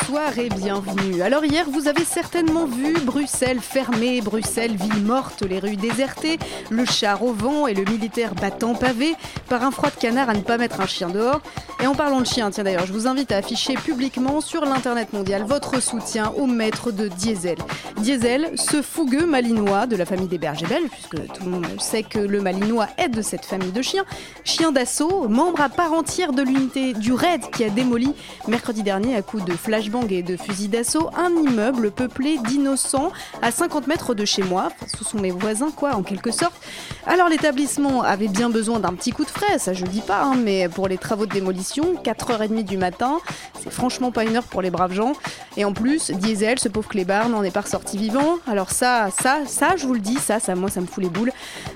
Bonsoir et bienvenue. Alors hier, vous avez certainement vu Bruxelles fermée, Bruxelles ville morte, les rues désertées, le char au vent et le militaire battant pavé par un froid de canard à ne pas mettre un chien dehors. Et en parlant de chien, tiens d'ailleurs, je vous invite à afficher publiquement sur l'internet mondial votre soutien au maître de Diesel. Diesel, ce fougueux malinois de la famille des bergers puisque tout le monde sait que le malinois est de cette famille de chiens, chien d'assaut, membre à part entière de l'unité du RAID qui a démoli mercredi dernier à coups de et de fusil d'assaut un immeuble peuplé d'innocents à 50 mètres de chez moi. Ce sont mes voisins quoi en quelque sorte. Alors l'établissement avait bien besoin d'un petit coup de frais, ça je dis pas, hein, mais pour les travaux de démolition, 4h30 du matin, c'est franchement pas une heure pour les braves gens. Et en plus, Diesel, ce pauvre clébard, n'en est pas ressorti vivant. Alors ça, ça, ça, je vous le dis, ça, ça, moi, ça me fout les boules.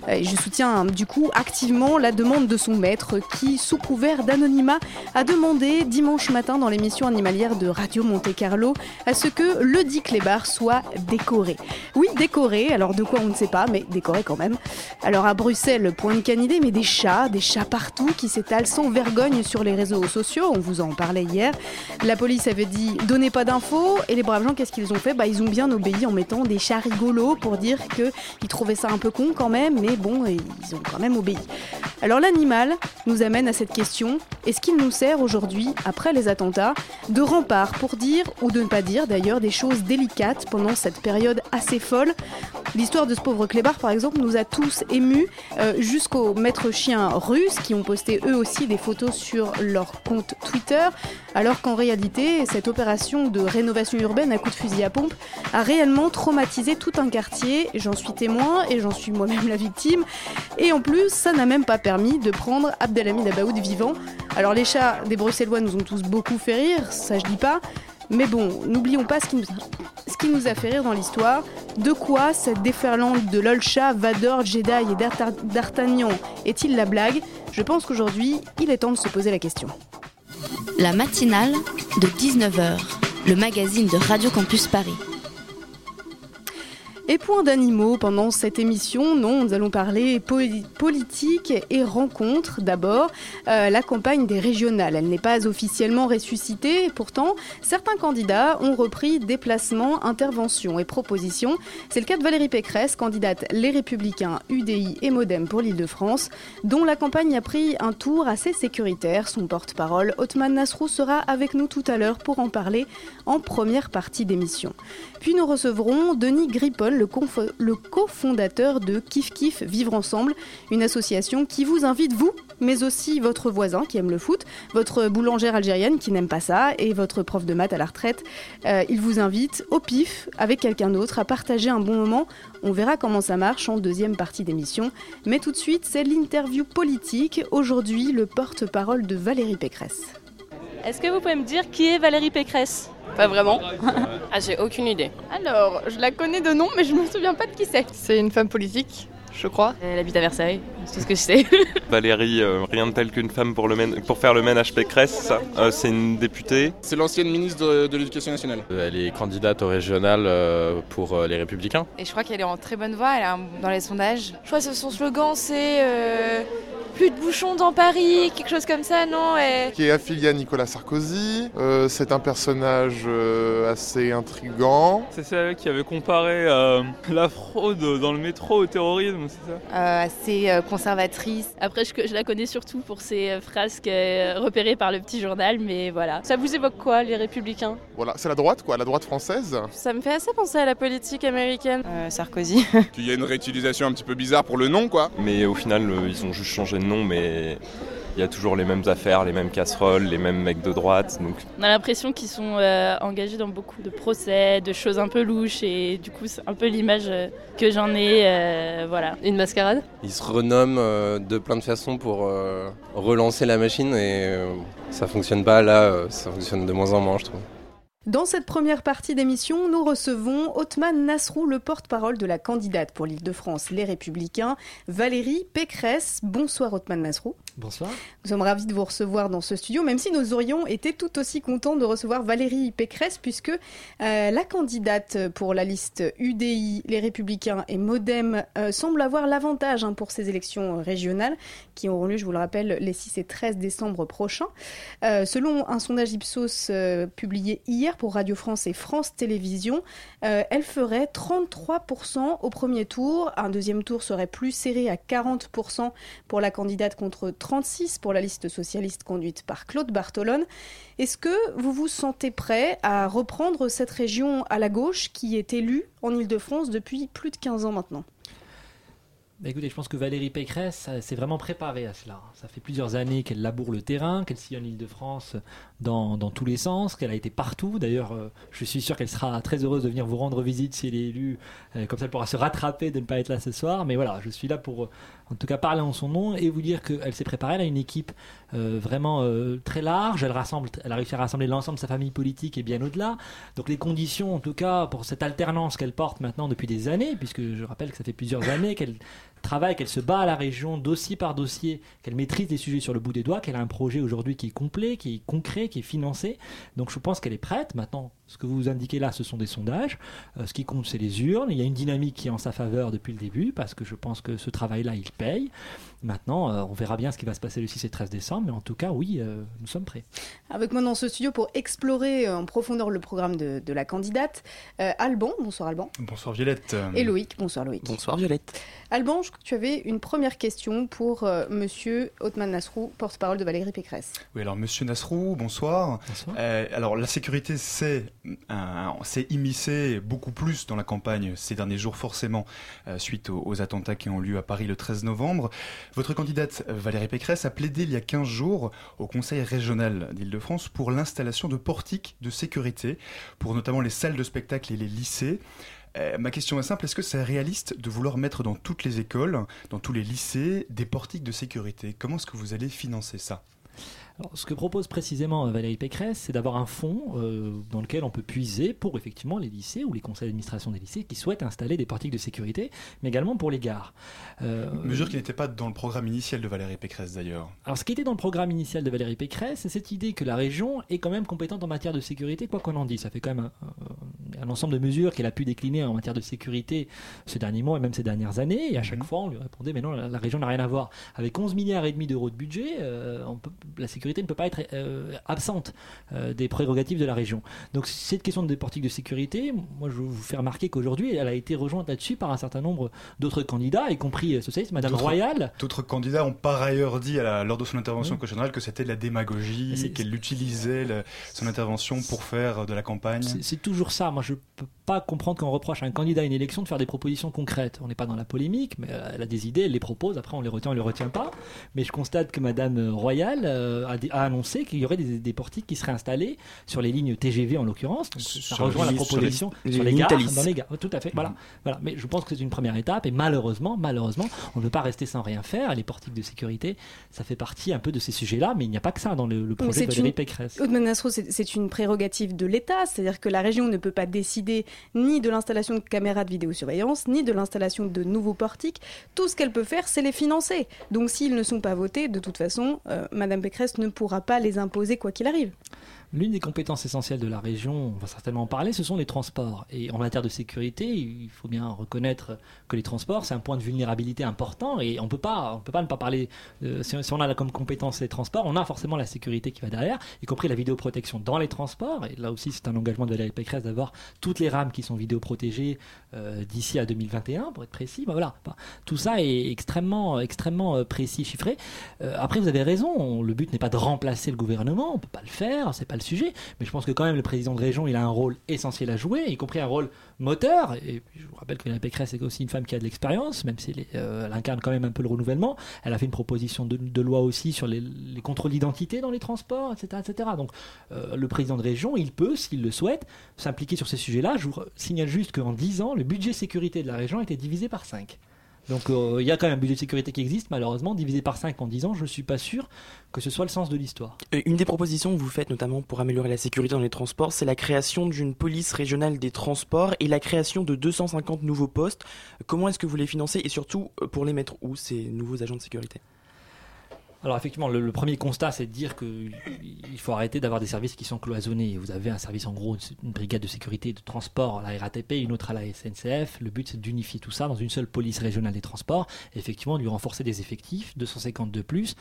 Euh, Et je soutiens hein, du coup activement la demande de son maître qui, sous couvert d'anonymat, a demandé dimanche matin dans l'émission animalière de Radio Monte Carlo à ce que le dit clébard soit décoré. Oui, décoré, alors de quoi on ne sait pas, mais décoré quand même. Alors à Bruxelles, point de canidé, mais des chats, des chats partout qui s'étalent sans vergogne sur les réseaux sociaux, on vous en parlait hier. La police avait dit donnez pas d'infos et les braves gens qu'est-ce qu'ils ont fait? Bah ils ont bien obéi en mettant des chats rigolos pour dire qu'ils trouvaient ça un peu con quand même, mais bon ils ont quand même obéi. Alors l'animal nous amène à cette question est-ce qu'il nous sert aujourd'hui, après les attentats, de rempart pour dire ou de ne pas dire d'ailleurs des choses délicates pendant cette période assez folle? L'histoire de ce pauvre clébard, par exemple, nous a tous émus, euh, jusqu'aux maîtres chiens russes qui ont posté eux aussi des photos sur leur compte Twitter, alors qu'en réalité, cette opération de rénovation urbaine à coup de fusil à pompe a réellement traumatisé tout un quartier. J'en suis témoin et j'en suis moi-même la victime. Et en plus, ça n'a même pas permis de prendre Abdelhamid Abaoud vivant. Alors les chats des Bruxellois nous ont tous beaucoup fait rire, ça je dis pas. Mais bon, n'oublions pas ce qui, nous a, fait rire dans l'histoire. De quoi cette déferlante de Lolcha, Vador, Jedi et D'Arta- d'Artagnan est-il la blague? Je pense qu'aujourd'hui, il est temps de se poser la question. La matinale de 19h, le magazine de Radio Campus Paris. Et point d'animaux pendant cette émission, non, nous allons parler poli- politique et rencontres d'abord. Euh, la campagne des régionales, elle n'est pas officiellement ressuscitée, pourtant certains candidats ont repris déplacements, interventions et propositions. C'est le cas de Valérie Pécresse, candidate Les Républicains, UDI et Modem pour l'Île-de-France, dont la campagne a pris un tour assez sécuritaire. Son porte-parole, Othman Nasrou, sera avec nous tout à l'heure pour en parler en première partie d'émission. Puis nous recevrons Denis confo- le cofondateur de Kif Kif Vivre Ensemble, une association qui vous invite, vous, mais aussi votre voisin qui aime le foot, votre boulangère algérienne qui n'aime pas ça, et votre prof de maths à la retraite. Euh, il vous invite au pif, avec quelqu'un d'autre, à partager un bon moment. On verra comment ça marche en deuxième partie d'émission. Mais tout de suite, c'est l'interview politique. Aujourd'hui, le porte-parole de Valérie Pécresse. Est-ce que vous pouvez me dire qui est Valérie Pécresse? Pas vraiment. ah, j'ai aucune idée. Alors, je la connais de nom, mais je me souviens pas de qui c'est. C'est une femme politique, je crois. Elle habite à Versailles, c'est tout ce que je sais. Valérie, euh, rien de tel qu'une femme pour, le mén- pour faire le ménage Pécresse, ça. Euh, c'est une députée. C'est l'ancienne ministre de, de l'Éducation nationale. Elle est candidate au régional euh, pour euh, les Républicains. Et je crois qu'elle est en très bonne voie, elle est un- dans les sondages. Je crois que son slogan c'est euh, plus de bouchons dans Paris, quelque chose comme ça, non Et- qui est affilié à Nicolas Sarkozy. Euh, c'est un personnage euh, assez intrigant. C'est celle qui avait comparé euh, la fraude dans le métro au terrorisme, c'est ça Euh, assez euh, conservatrice. Après, je, je la connais surtout pour ses euh, frasques euh, repérées par le petit journal, mais voilà. Ça vous évoque quoi, les Républicains? Voilà, c'est la droite, quoi, la droite française. Ça me fait assez penser à la politique américaine. Euh, Sarkozy. Qu'il y a une réutilisation un petit peu bizarre pour le nom, quoi. Mais au final, euh, ils ont juste changé de nom, mais il y a toujours les mêmes affaires, les mêmes casseroles, les mêmes mecs de droite. Donc... On a l'impression qu'ils sont euh, engagés dans beaucoup de procès, de choses un peu louches et du coup c'est un peu l'image euh, que j'en ai. Euh, voilà. Une mascarade? Ils se renomment de plein de façons pour relancer la machine et ça fonctionne pas là, ça fonctionne de moins en moins je trouve. Dans cette première partie d'émission, nous recevons Othman Nasrou, le porte-parole de la candidate pour l'Île-de-France Les Républicains, Valérie Pécresse. Bonsoir Othman Nasrou. Bonsoir. Nous sommes ravis de vous recevoir dans ce studio, même si nous aurions été tout aussi contents de recevoir Valérie Pécresse, puisque euh, la candidate pour la liste UDI, les Républicains et Modem euh, semble avoir l'avantage hein, pour ces élections régionales, qui auront lieu, je vous le rappelle, les 6 et 13 décembre prochains. Euh, selon un sondage Ipsos publié hier pour Radio France et France Télévisions, elle ferait 33% au premier tour. Un deuxième tour serait plus serré à 40% pour la candidate contre 36% pour la liste socialiste conduite par Claude Bartolone. Est-ce que vous vous sentez prêt à reprendre cette région à la gauche qui est élue en Ile-de-France depuis plus de 15 ans maintenant? Bah, écoutez, je pense que Valérie Pécresse s'est vraiment préparée à cela. Ça fait plusieurs années qu'elle laboure le terrain, qu'elle sillonne l'île de France dans, dans, tous les sens, qu'elle a été partout. D'ailleurs, euh, je suis sûr qu'elle sera très heureuse de venir vous rendre visite si elle est élue. Euh, comme ça, elle pourra se rattraper de ne pas être là ce soir. Mais voilà, je suis là pour, en tout cas, parler en son nom et vous dire qu'elle s'est préparée. Elle a une équipe euh, vraiment très large. Elle, rassemble, elle a réussi à rassembler l'ensemble de sa famille politique et bien au-delà. Donc les conditions, en tout cas, pour cette alternance qu'elle porte maintenant depuis des années, puisque je rappelle que ça fait plusieurs années qu'elle travaille, qu'elle se bat à la région dossier par dossier, qu'elle maîtrise les sujets sur le bout des doigts, qu'elle a un projet aujourd'hui qui est complet, qui est concret, qui est financé. Donc je pense qu'elle est prête. Maintenant, ce que vous indiquez là, ce sont des sondages. Euh, ce qui compte, c'est les urnes. Il y a une dynamique qui est en sa faveur depuis le début, parce que je pense que ce travail-là, il paye. Maintenant, euh, on verra bien ce qui va se passer le 6 et 13 décembre, mais en tout cas, oui, euh, nous sommes prêts. Avec moi dans ce studio pour explorer en profondeur le programme de, de la candidate, Alban. Bonsoir Alban. Bonsoir Violette. Et Loïc. Bonsoir Loïc. Bonsoir Violette. Alban, je crois que tu avais une première question pour monsieur Othman Nasrou, porte-parole de Valérie Pécresse. Oui, alors monsieur Nasrou, bonsoir. bonsoir. alors la sécurité, s'est immiscé beaucoup plus dans la campagne ces derniers jours, forcément, euh, suite aux, attentats qui ont lieu à Paris le 13 novembre. Votre candidate Valérie Pécresse a plaidé il y a 15 jours au Conseil régional d'Île-de-France pour l'installation de portiques de sécurité, pour notamment les salles de spectacle et les lycées. Euh, ma question est simple, est-ce que c'est réaliste de vouloir mettre dans toutes les écoles, dans tous les lycées, des portiques de sécurité? Comment est-ce que vous allez financer ça? Ce que propose précisément euh, Valérie Pécresse, c'est d'avoir un fonds euh, dans lequel on peut puiser pour effectivement les lycées ou les conseils d'administration des lycées qui souhaitent installer des portiques de sécurité, mais également pour les gares. Euh, Mesure qui n'était pas dans le programme initial de Valérie Pécresse d'ailleurs. Alors ce qui était dans le programme initial de Valérie Pécresse, c'est cette idée que la région est quand même compétente en matière de sécurité, quoi qu'on en dise. Ça fait quand même un, ensemble de mesures qu'elle a pu décliner en matière de sécurité ces derniers mois et même ces dernières années. Et à chaque mhm. fois, on lui répondait, mais non, la, région n'a rien à voir. Avec 11 milliards et demi d'euros de budget, on peut, la sécurité ne peut pas être euh, absente euh, des prérogatives de la région. Donc cette question de portique de sécurité, moi je vous fais remarquer qu'aujourd'hui elle a été rejointe là-dessus par un certain nombre d'autres candidats, y compris euh, socialistes, Madame Royal. D'autres candidats ont par ailleurs dit à lors de son intervention oui. que c'était de la démagogie, qu'elle utilisait son intervention pour faire de la campagne. C'est toujours ça. Moi je peux pas comprendre qu'on reproche à un candidat à une élection de faire des propositions concrètes. On n'est pas dans la polémique, mais elle a des idées, elle les propose, après on les retient, on les retient pas. Mais je constate que Madame Royal a, a annoncé qu'il y aurait des, portiques qui seraient installés sur les lignes TGV en l'occurrence. ça rejoint la proposition sur les, gares, dans les gares. Tout à fait. Voilà, mhm. voilà. Mais je pense que c'est une première étape et malheureusement, malheureusement, on ne peut pas rester sans rien faire. Les portiques de sécurité, ça fait partie un peu de ces sujets-là, mais il n'y a pas que ça dans le, projet de Valérie Pécresse. c'est une prérogative de l'État, c'est-à-dire que la région ne peut pas décider ni de l'installation de caméras de vidéosurveillance, ni de l'installation de nouveaux portiques. Tout ce qu'elle peut faire, c'est les financer. Donc s'ils ne sont pas votés, de toute façon, euh, Madame Pécresse ne pourra pas les imposer quoi qu'il arrive. L'une des compétences essentielles de la région, on va certainement en parler, ce sont les transports. Et en matière de sécurité, il faut bien reconnaître que les transports, c'est un point de vulnérabilité important. Et on peut pas, on peut pas ne pas parler. si, on a comme compétence les transports, on a forcément la sécurité qui va derrière, y compris la vidéoprotection dans les transports. Et là aussi, c'est un engagement de la Pécresse d'avoir toutes les rames qui sont vidéoprotégées euh, d'ici à 2021, pour être précis. Ben voilà, tout ça est extrêmement, extrêmement euh, précis, chiffré. Euh, après, vous avez raison. le but n'est pas de remplacer le gouvernement. On peut pas le faire. C'est pas le sujet, mais je pense que quand même le président de région, il a un rôle essentiel à jouer, y compris un rôle moteur. Et je vous rappelle que Valérie Pécresse est aussi une femme qui a de l'expérience, même si elle, incarne quand même un peu le renouvellement. Elle a fait une proposition de, loi aussi sur les, contrôles d'identité dans les transports, etc. etc. Donc le président de région, il peut, s'il le souhaite, s'impliquer sur ces sujets-là. Je vous signale juste qu'en 10 ans, le budget sécurité de la région a été divisé par 5. Donc euh, il y a quand même un budget de sécurité qui existe, malheureusement, divisé par 5 en 10 ans, je ne suis pas sûr que ce soit le sens de l'histoire. Une des propositions que vous faites notamment pour améliorer la sécurité dans les transports, c'est la création d'une police régionale des transports et la création de 250 nouveaux postes. Comment est-ce que vous les financez et surtout euh, pour les mettre où ces nouveaux agents de sécurité? Alors effectivement, le, premier constat, c'est de dire qu'il faut arrêter d'avoir des services qui sont cloisonnés. Vous avez un service en gros, une brigade de sécurité de transport à la RATP, une autre à la SNCF. Le but, c'est d'unifier tout ça dans une seule police régionale des transports. Effectivement, de lui renforcer des effectifs, 250 de plus.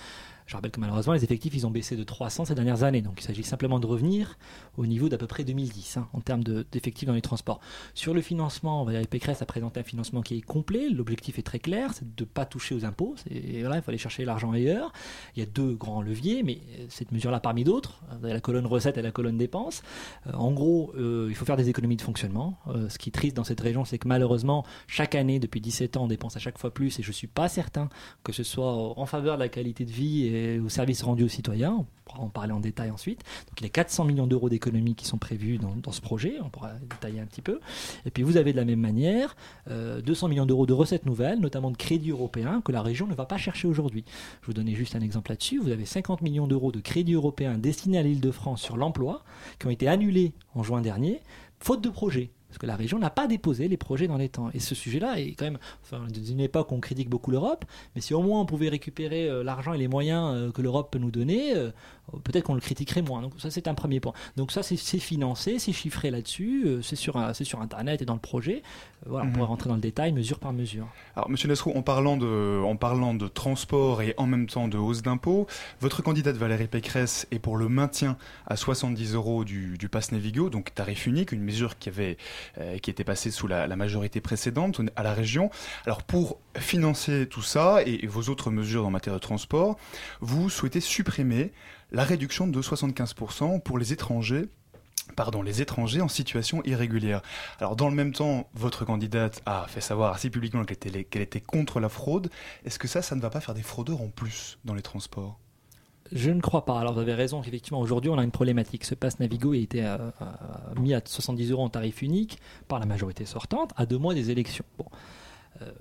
Je rappelle que malheureusement, les effectifs, ils ont baissé de 300 ces dernières années. Donc il s'agit simplement de revenir au niveau d'à peu près 2010 hein, en termes d'effectifs dans les transports. Sur le financement, Valérie Pécresse a présenté un financement qui est complet. L'objectif est très clair, c'est de ne pas toucher aux impôts. Et voilà, il faut aller chercher l'argent ailleurs. Il y a deux grands leviers, mais euh, cette mesure-là parmi d'autres, avez la colonne recettes et la colonne dépenses. Euh, en gros, euh, il faut faire des économies de fonctionnement. ce qui est triste dans cette région, c'est que malheureusement, chaque année, depuis 17 ans, on dépense à chaque fois plus. Et je ne suis pas certain que ce soit en faveur de la qualité de vie au service rendu aux citoyens. On pourra en parler en détail ensuite. Donc il y a 400 millions d'euros d'économies qui sont prévus dans, ce projet. On pourra détailler un petit peu. Et puis vous avez de la même manière 200 euh, millions d'euros de recettes nouvelles, notamment de crédits européens que la région ne va pas chercher aujourd'hui. Je vous donner juste un exemple là-dessus. Vous avez 50 millions d'euros de crédits européens destinés à l'île de France sur l'emploi qui ont été annulés en juin dernier, faute de projet. Parce que la région n'a pas déposé les projets dans les temps. Et ce sujet-là est quand même, enfin, d'une époque on critique beaucoup l'Europe, mais si au moins on pouvait récupérer euh, l'argent et les moyens euh, que l'Europe peut nous donner, euh, peut-être qu'on le critiquerait moins. Donc ça c'est un premier point. Donc ça c'est financé, c'est chiffré là-dessus, c'est sur, sur Internet et dans le projet. voilà, on mhm. pourrait rentrer dans le détail mesure par mesure. Alors Monsieur Nesrou, en parlant, de, en parlant de transport et en même temps de hausse d'impôts, votre candidate Valérie Pécresse est pour le maintien à 70 euros du, du pass Navigo, donc tarif unique, une mesure qui avait euh, qui était passé sous la, majorité précédente à la région. Alors pour financer tout ça et, vos autres mesures en matière de transport, vous souhaitez supprimer la réduction de 75% pour les étrangers pardon, les étrangers en situation irrégulière. Alors dans le même temps, votre candidate a fait savoir assez publiquement qu'elle était, était contre la fraude. Est-ce que ça, ça ne va pas faire des fraudeurs en plus dans les transports? Je ne crois pas. Alors vous avez raison, effectivement, aujourd'hui on a une problématique. Ce passe Navigo a été euh, euh, mis à 70 euros en tarif unique par la majorité sortante à deux mois des élections. Bon. Euh,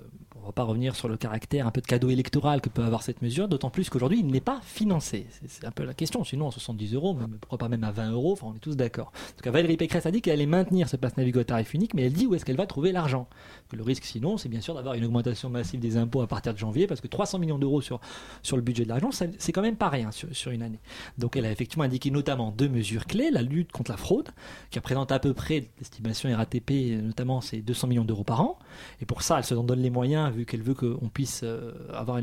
on ne va pas revenir sur le caractère un peu de cadeau électoral que peut avoir cette mesure, d'autant plus qu'aujourd'hui, il n'est pas financé. C'est un peu la question. Sinon, à 70 euros, pourquoi pas même à 20 euros Enfin, on est tous d'accord. En tout Valérie Pécresse a dit qu'elle allait maintenir ce passe Navigo à tarif unique, mais elle dit où est-ce qu'elle va trouver l'argent. Le risque, sinon, c'est bien sûr d'avoir une augmentation massive des impôts à partir de janvier, parce que 300 millions d'euros sur, sur le budget de l'argent, c'est quand même pas rien sur, sur une année. Donc, elle a effectivement indiqué notamment deux mesures clés la lutte contre la fraude, qui représente à peu près, l'estimation RATP, notamment, c'est 200 millions d'euros par an. Et pour ça, elle se donne les moyens, vu qu'elle veut qu'on puisse euh, avoir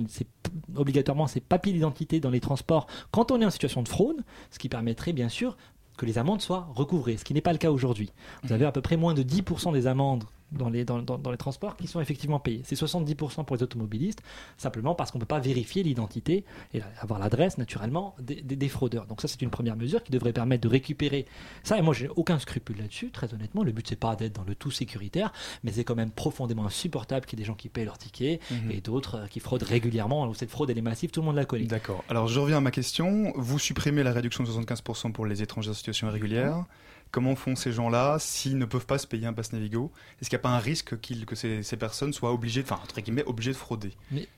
obligatoirement ces papiers d'identité dans les transports quand on est en situation de fraude, ce qui permettrait bien sûr que les amendes soient recouvrées, ce qui n'est pas le cas aujourd'hui. Vous avez à peu près moins de 10% des amendes dans les, dans, dans, les transports qui sont effectivement payés. C'est 70% pour les automobilistes, simplement parce qu'on ne peut pas vérifier l'identité et avoir l'adresse, naturellement, des, des, fraudeurs. Donc ça, c'est une première mesure qui devrait permettre de récupérer ça. Et moi, j'ai aucun scrupule là-dessus, très honnêtement. Le but, c'est pas d'être dans le tout sécuritaire, mais c'est quand même profondément insupportable qu'il y ait des gens qui payent leurs tickets mhm. et d'autres euh, qui fraudent régulièrement. Cette fraude, elle est massive, tout le monde la connaît. D'accord. Alors, je reviens à ma question. Vous supprimez la réduction de 75% pour les étrangers en situation irrégulière. Comment font ces gens-là s'ils ne peuvent pas se payer un pass Navigo? Est-ce qu'il n'y a pas un risque que ces, personnes soient obligées, enfin entre guillemets, obligées de frauder?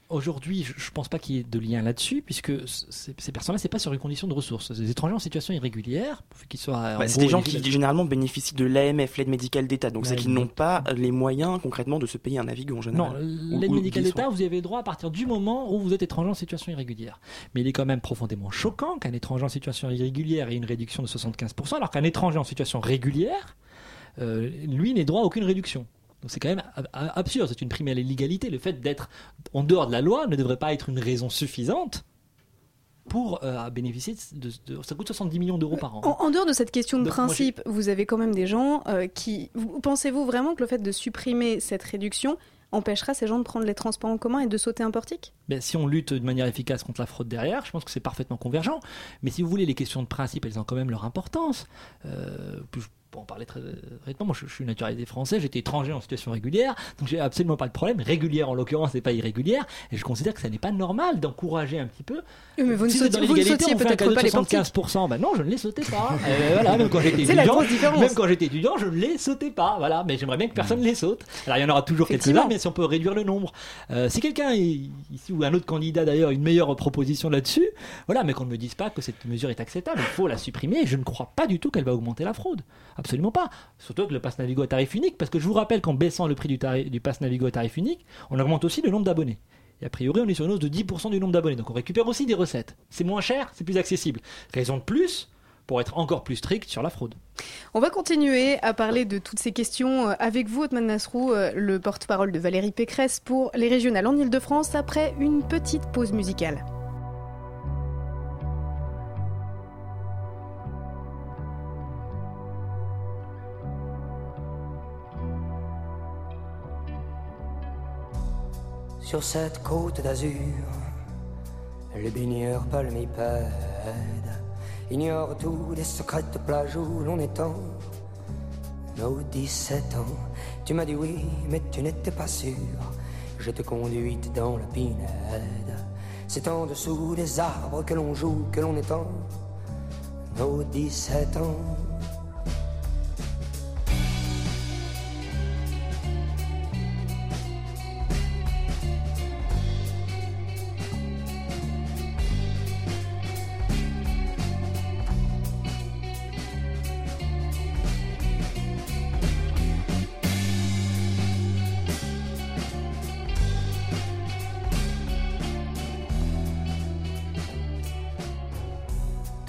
Aujourd'hui, je ne pense pas qu'il y ait de lien là-dessus, puisque ces, personnes-là, c'est pas sur une condition de ressources. Des étrangers en situation irrégulière, qu'ils soient. Bah, c'est des gens qui généralement bénéficient de l'AMF, l'aide médicale d'État. Donc c'est qu'ils n'ont pas les moyens concrètement de se payer un Navigo en général. Non, l'aide médicale d'État, vous y avez droit à partir du moment où vous êtes étranger en situation irrégulière. Mais il est quand même profondément choquant qu'un étranger en situation irrégulière ait une réduction de 75%, alors qu'un étranger en situation régulière euh, lui n'est droit à aucune réduction. Donc c'est quand même absurde, c'est une prime à l'illégalité. Le fait d'être en dehors de la loi ne devrait pas être une raison suffisante pour euh, bénéficier de, Ça coûte 70 millions d'euros par an. En, dehors de cette question de principe, vous avez quand même des gens euh, qui... Pensez-vous vraiment que le fait de supprimer cette réduction empêchera ces gens de prendre les transports en commun et de sauter un portique? Ben, Si on lutte de manière efficace contre la fraude derrière, je pense que c'est parfaitement convergent. Mais si vous voulez, les questions de principe, elles ont quand même leur importance. Euh, pour en parler très honnêtement, moi je, suis naturalisé français, j'étais étranger en situation régulière, donc j'ai absolument pas de problème. Régulière en l'occurrence, c'est pas irrégulière, et je considère que ça n'est pas normal d'encourager un petit peu. mais vous si ne sautiez, vous ne sautiez peut-être pas les 75%, ben non, je ne les sautais pas. euh, voilà, même quand j'étais étudiant, même quand j'étais étudiant, je ne les sautais pas. Voilà, mais j'aimerais bien que personne ne les saute. Alors il y en aura toujours quelques-uns, mais si on peut réduire le nombre. Euh, si quelqu'un ici ou un autre candidat d'ailleurs une meilleure proposition là-dessus, voilà, mais qu'on ne me dise pas que cette mesure est acceptable, il faut la supprimer. Je ne crois pas du tout qu'elle va augmenter la fraude. Absolument pas. Surtout que le pass Navigo à tarif unique, parce que je vous rappelle qu'en baissant le prix du, du pass Navigo à tarif unique, on augmente aussi le nombre d'abonnés. Et a priori, on est sur une hausse de 10% du nombre d'abonnés. Donc on récupère aussi des recettes. C'est moins cher, c'est plus accessible. Raison de plus pour être encore plus strict sur la fraude. On va continuer à parler de toutes ces questions euh, avec vous, Otman Nasrou, euh, le porte-parole de Valérie Pécresse pour les régionales en Ile-de-France, après une petite pause musicale. Sur cette côte d'azur, les baigneurs palmipèdes ignorent tous les secrètes plages où l'on étend nos 17 ans. Tu m'as dit oui, mais tu n'étais pas sûr. Je te conduite dans la pinède. C'est en dessous des arbres que l'on joue, que l'on étend nos 17 ans.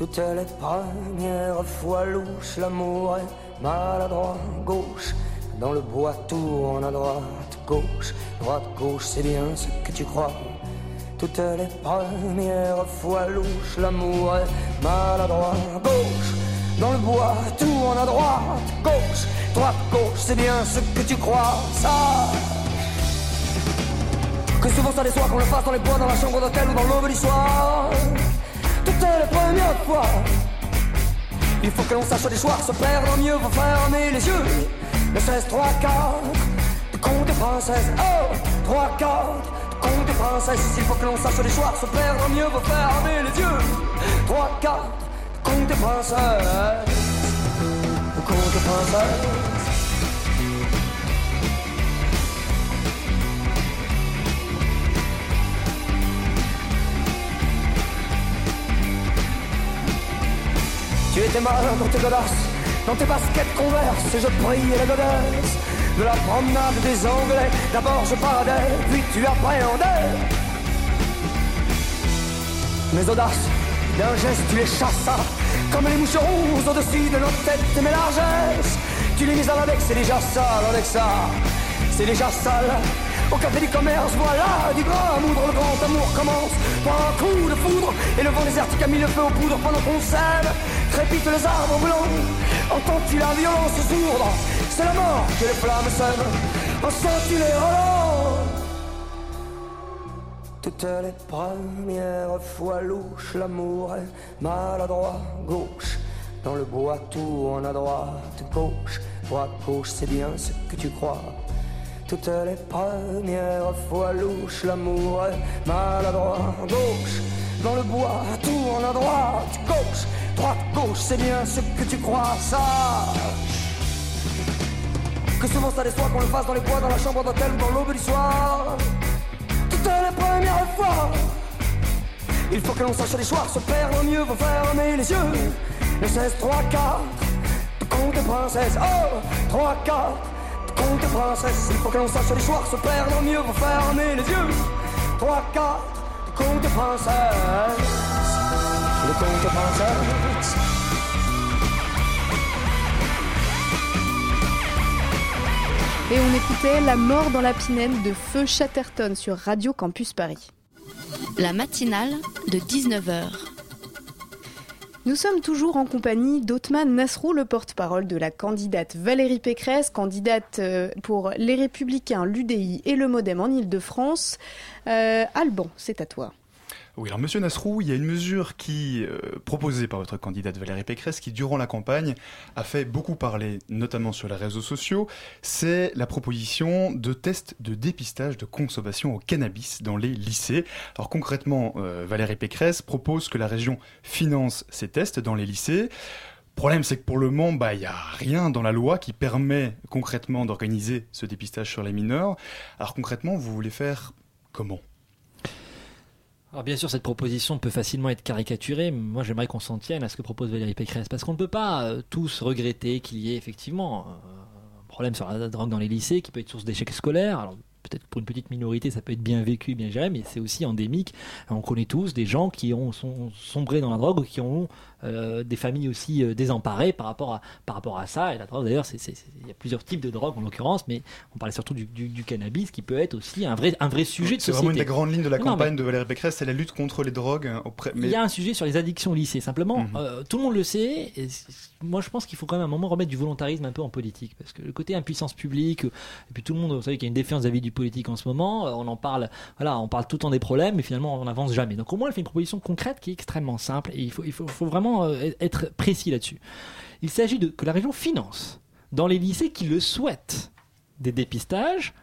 Toutes les premières fois louches, l'amour est maladroit, gauche. Dans le bois tourne à droite, gauche, droite, gauche, c'est bien ce que tu crois. Toutes les premières fois louches, l'amour est maladroit, gauche. Dans le bois tourne à droite, gauche, droite, gauche, c'est bien ce que tu crois. Ça. Que souvent ça déçoit qu'on le fasse dans les bois, dans la chambre d'hôtel ou dans l'aube du soir toutes les premières fois. Il faut que l'on sache des choix, se perdre mieux, faut fermer les yeux. Le 16, 3, 4, de conte de princesse. Oh, 3, 4, de conte de princesse. Il faut que l'on sache des choix, se perdre mieux, faut fermer les yeux. 3, 4, de conte de princesse. De conte de princesse. Tu étais mal dans tes godasses, dans tes baskets converses, et je priais la godesse de la promenade des Anglais. D'abord je paradais, puis tu appréhendais mes audaces. D'un geste tu les chassas, comme les moucherons au-dessus de nos têtes et mes largesses. Tu les mis à l'index, c'est déjà sale avec ça, c'est déjà sale. Au café du commerce, voilà du grand amour, le grand amour commence par un coup de foudre et le vent désertique a mis le feu aux poudres pendant qu'on s'aime. Crépitent les arbres blancs, entends-tu la violence sourde C'est la mort que les flammes sèment, entends-tu les relents? Toutes les premières fois louches, l'amour est maladroit, gauche. Dans le bois tourne à droite, gauche, droite, gauche, c'est bien ce que tu crois. Toutes les premières fois louche, l'amour est maladroit, gauche. Dans le bois tourne à droite, gauche, droite, gauche, c'est bien ce que tu crois, ça. Que souvent ça déçoit qu'on le fasse dans les bois, dans la chambre d'hôtel ou dans l'aube du soir. Toutes les premières fois. Il faut que l'on sache les choix, se perdre mieux, faut fermer les yeux. Le 16, 3, 4, de de princesse. Oh, 3, 4, de de princesse. Il faut que l'on sache les choix, se perdre mieux, faut fermer les yeux. 3, 4, de de princesse. Le. Et on écoutait La mort dans la pinède de Feu Chatterton sur Radio Campus Paris. La matinale de 19h. Nous sommes toujours en compagnie d'Othman Nasrou, le porte-parole de la candidate Valérie Pécresse, candidate euh, pour les Républicains, l'UDI et le Modem en Ile-de-France. Euh, Alban, c'est à toi. Oui, alors Monsieur Nasrou, il y a une mesure qui euh, proposée par votre candidate Valérie Pécresse, qui durant la campagne a fait beaucoup parler, notamment sur les réseaux sociaux. C'est la proposition de tests de dépistage de consommation au cannabis dans les lycées. Alors concrètement, euh, Valérie Pécresse propose que la région finance ces tests dans les lycées. Le problème, c'est que pour le moment, bah, il n'y a rien dans la loi qui permet concrètement d'organiser ce dépistage sur les mineurs. Alors concrètement, vous voulez faire comment? Alors bien sûr, cette proposition peut facilement être caricaturée. Moi, j'aimerais qu'on s'en tienne à ce que propose Valérie Pécresse, parce qu'on ne peut pas euh, tous regretter qu'il y ait effectivement euh, un problème sur la drogue dans les lycées, qui peut être source d'échecs scolaires. Peut-être pour une petite minorité, ça peut être bien vécu, bien géré, mais c'est aussi endémique. On connaît tous des gens qui ont sont sombré dans la drogue ou qui ont euh, des familles aussi euh, désemparées par rapport à par rapport à ça. Et la drogue, d'ailleurs, il y a plusieurs types de drogue en l'occurrence, mais on parlait surtout du, du, cannabis, qui peut être aussi un vrai un vrai sujet de société. C'est vraiment une des grandes lignes de la campagne de Valérie Pécresse, c'est la lutte contre les drogues. Hein, auprès... Mais... Il y a un sujet sur les addictions au lycée. Simplement, mhm. euh, tout le monde le sait. Et moi, je pense qu'il faut quand même à un moment remettre du volontarisme un peu en politique, parce que le côté impuissance publique, et puis tout le monde, vous savez qu'il y a une défiance vis-à-vis du politique en ce moment. On en parle, voilà, on parle tout le temps des problèmes, mais finalement, on n'avance jamais. Donc au moins, elle fait une proposition concrète qui est extrêmement simple, et il faut il faut, faut vraiment être précis là-dessus. Il s'agit de que la région finance dans les lycées qui le souhaitent des dépistages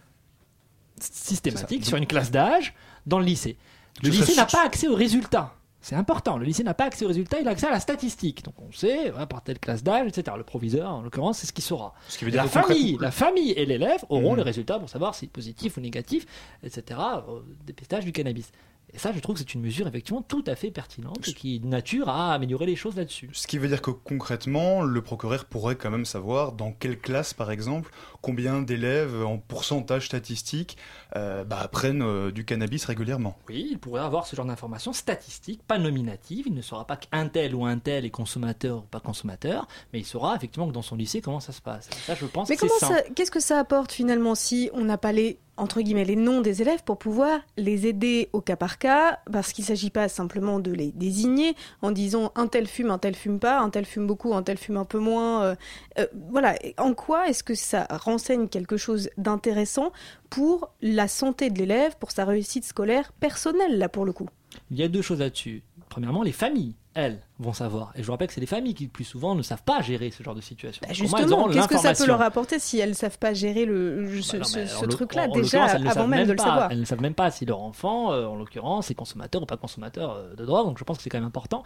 systématiques sur une classe d'âge dans le lycée. Le lycée n'a pas accès aux résultats. C'est important. Le lycée n'a pas accès aux résultats, il a accès à la statistique. Donc on sait, par telle classe d'âge, etc. Le proviseur, en l'occurrence, c'est ce qu'il saura. Ce qui veut dire la, famille, la famille et l'élève auront mmh. les résultats pour savoir si positif ou négatif, etc. Au dépistage du cannabis. Et ça, je trouve que c'est une mesure effectivement tout à fait pertinente et qui nature à améliorer les choses là-dessus. Ce qui veut dire que concrètement, le procureur pourrait quand même savoir dans quelle classe, par exemple, combien d'élèves en pourcentage statistique euh, bah, prennent euh, du cannabis régulièrement. Oui, il pourrait avoir ce genre d'informations statistiques, pas nominatives. Il ne saura pas qu'un tel ou un tel est consommateur ou pas consommateur, mais il saura effectivement que dans son lycée comment ça se passe. Ça, je pense. Mais comment ça, qu'est-ce que ça apporte finalement si on n'a pas les entre guillemets les noms des élèves pour pouvoir les aider au cas par cas, parce qu'il ne s'agit pas simplement de les désigner en disant un tel fume, un tel fume pas, un tel fume beaucoup, un tel fume un peu moins. Euh, euh, voilà, en quoi est-ce que ça renseigne quelque chose d'intéressant pour la santé de l'élève, pour sa réussite scolaire personnelle, là pour le coup? Il y a deux choses là-dessus. Premièrement, les familles, elles, vont savoir. Et je vous rappelle que c'est les familles qui, le plus souvent, ne savent pas gérer ce genre de situation. Bah, justement, qu'est-ce que ça peut leur apporter si elles ne savent pas gérer le, ce, bah truc-là déjà avant même, de le savoir Elles ne savent même pas si leur enfant, euh, en l'occurrence, est consommateur ou pas consommateur euh, de drogue. Donc je pense que c'est quand même important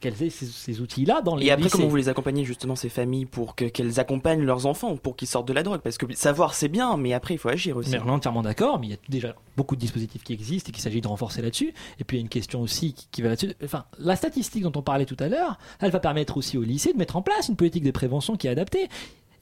qu'elles aient ces, outils-là dans les Et après, lycées. comment vous les accompagnez justement ces familles pour qu'elles accompagnent leurs enfants pour qu'ils sortent de la drogue? Parce que savoir c'est bien, mais après il faut agir aussi. Mais on est entièrement d'accord, mais il y a déjà beaucoup de dispositifs qui existent et qu'il s'agit de renforcer là-dessus. Et puis il y a une question aussi qui, qui va là-dessus. Enfin, la statistique dont on parlait tout à l'heure, elle va permettre aussi au lycée de mettre en place une politique de prévention qui est adaptée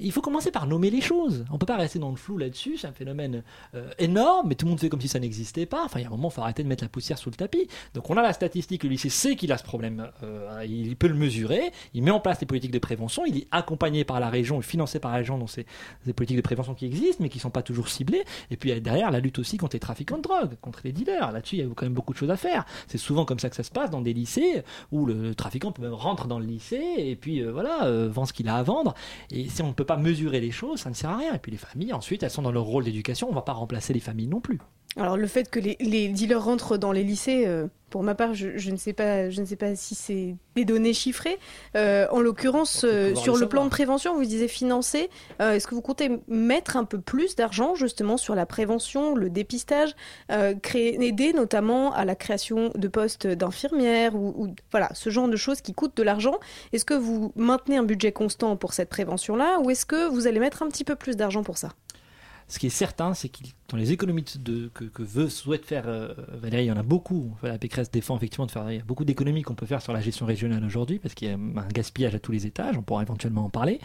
il faut commencer par nommer les choses. On peut pas rester dans le flou là-dessus. C'est un phénomène euh, énorme, mais tout le monde fait comme si ça n'existait pas. Enfin, il y a un moment, il faut arrêter de mettre la poussière sous le tapis. Donc, on a la statistique. Le lycée sait qu'il a ce problème. Euh, il peut le mesurer. Il met en place des politiques de prévention. Il est accompagné par la région, financé par la région dans ces, politiques de prévention qui existent, mais qui sont pas toujours ciblées. Et puis derrière, la lutte aussi contre les trafiquants de drogue, contre les dealers. Là-dessus, il y a quand même beaucoup de choses à faire. C'est souvent comme ça que ça se passe dans des lycées où le trafiquant peut même rentrer dans le lycée et puis euh, voilà, vend ce qu'il a à vendre. Et si on ne peut pas mesurer les choses, ça ne sert à rien. Et puis les familles, ensuite, elles sont dans leur rôle d'éducation. On va pas remplacer les familles non plus. Alors le fait que les, dealers rentrent dans les lycées, euh, pour ma part, je, ne sais pas, je ne sais pas si c'est des données chiffrées. Euh, en l'occurrence, euh, sur le, plan de prévention, vous disiez financer. Est-ce que vous comptez mettre un peu plus d'argent justement sur la prévention, le dépistage, créer, aider notamment à la création de postes d'infirmières ou, ou, voilà ce genre de choses qui coûtent de l'argent? Est-ce que vous maintenez un budget constant pour cette prévention-là, ou est-ce que vous allez mettre un petit peu plus d'argent pour ça? Ce qui est certain, c'est qu'il dans les économies que, veut, souhaite faire euh, Valérie, il y en a beaucoup. La Pécresse défend effectivement de faire beaucoup d'économies qu'on peut faire sur la gestion régionale aujourd'hui, parce qu'il y a un gaspillage à tous les étages, on pourra éventuellement en parler,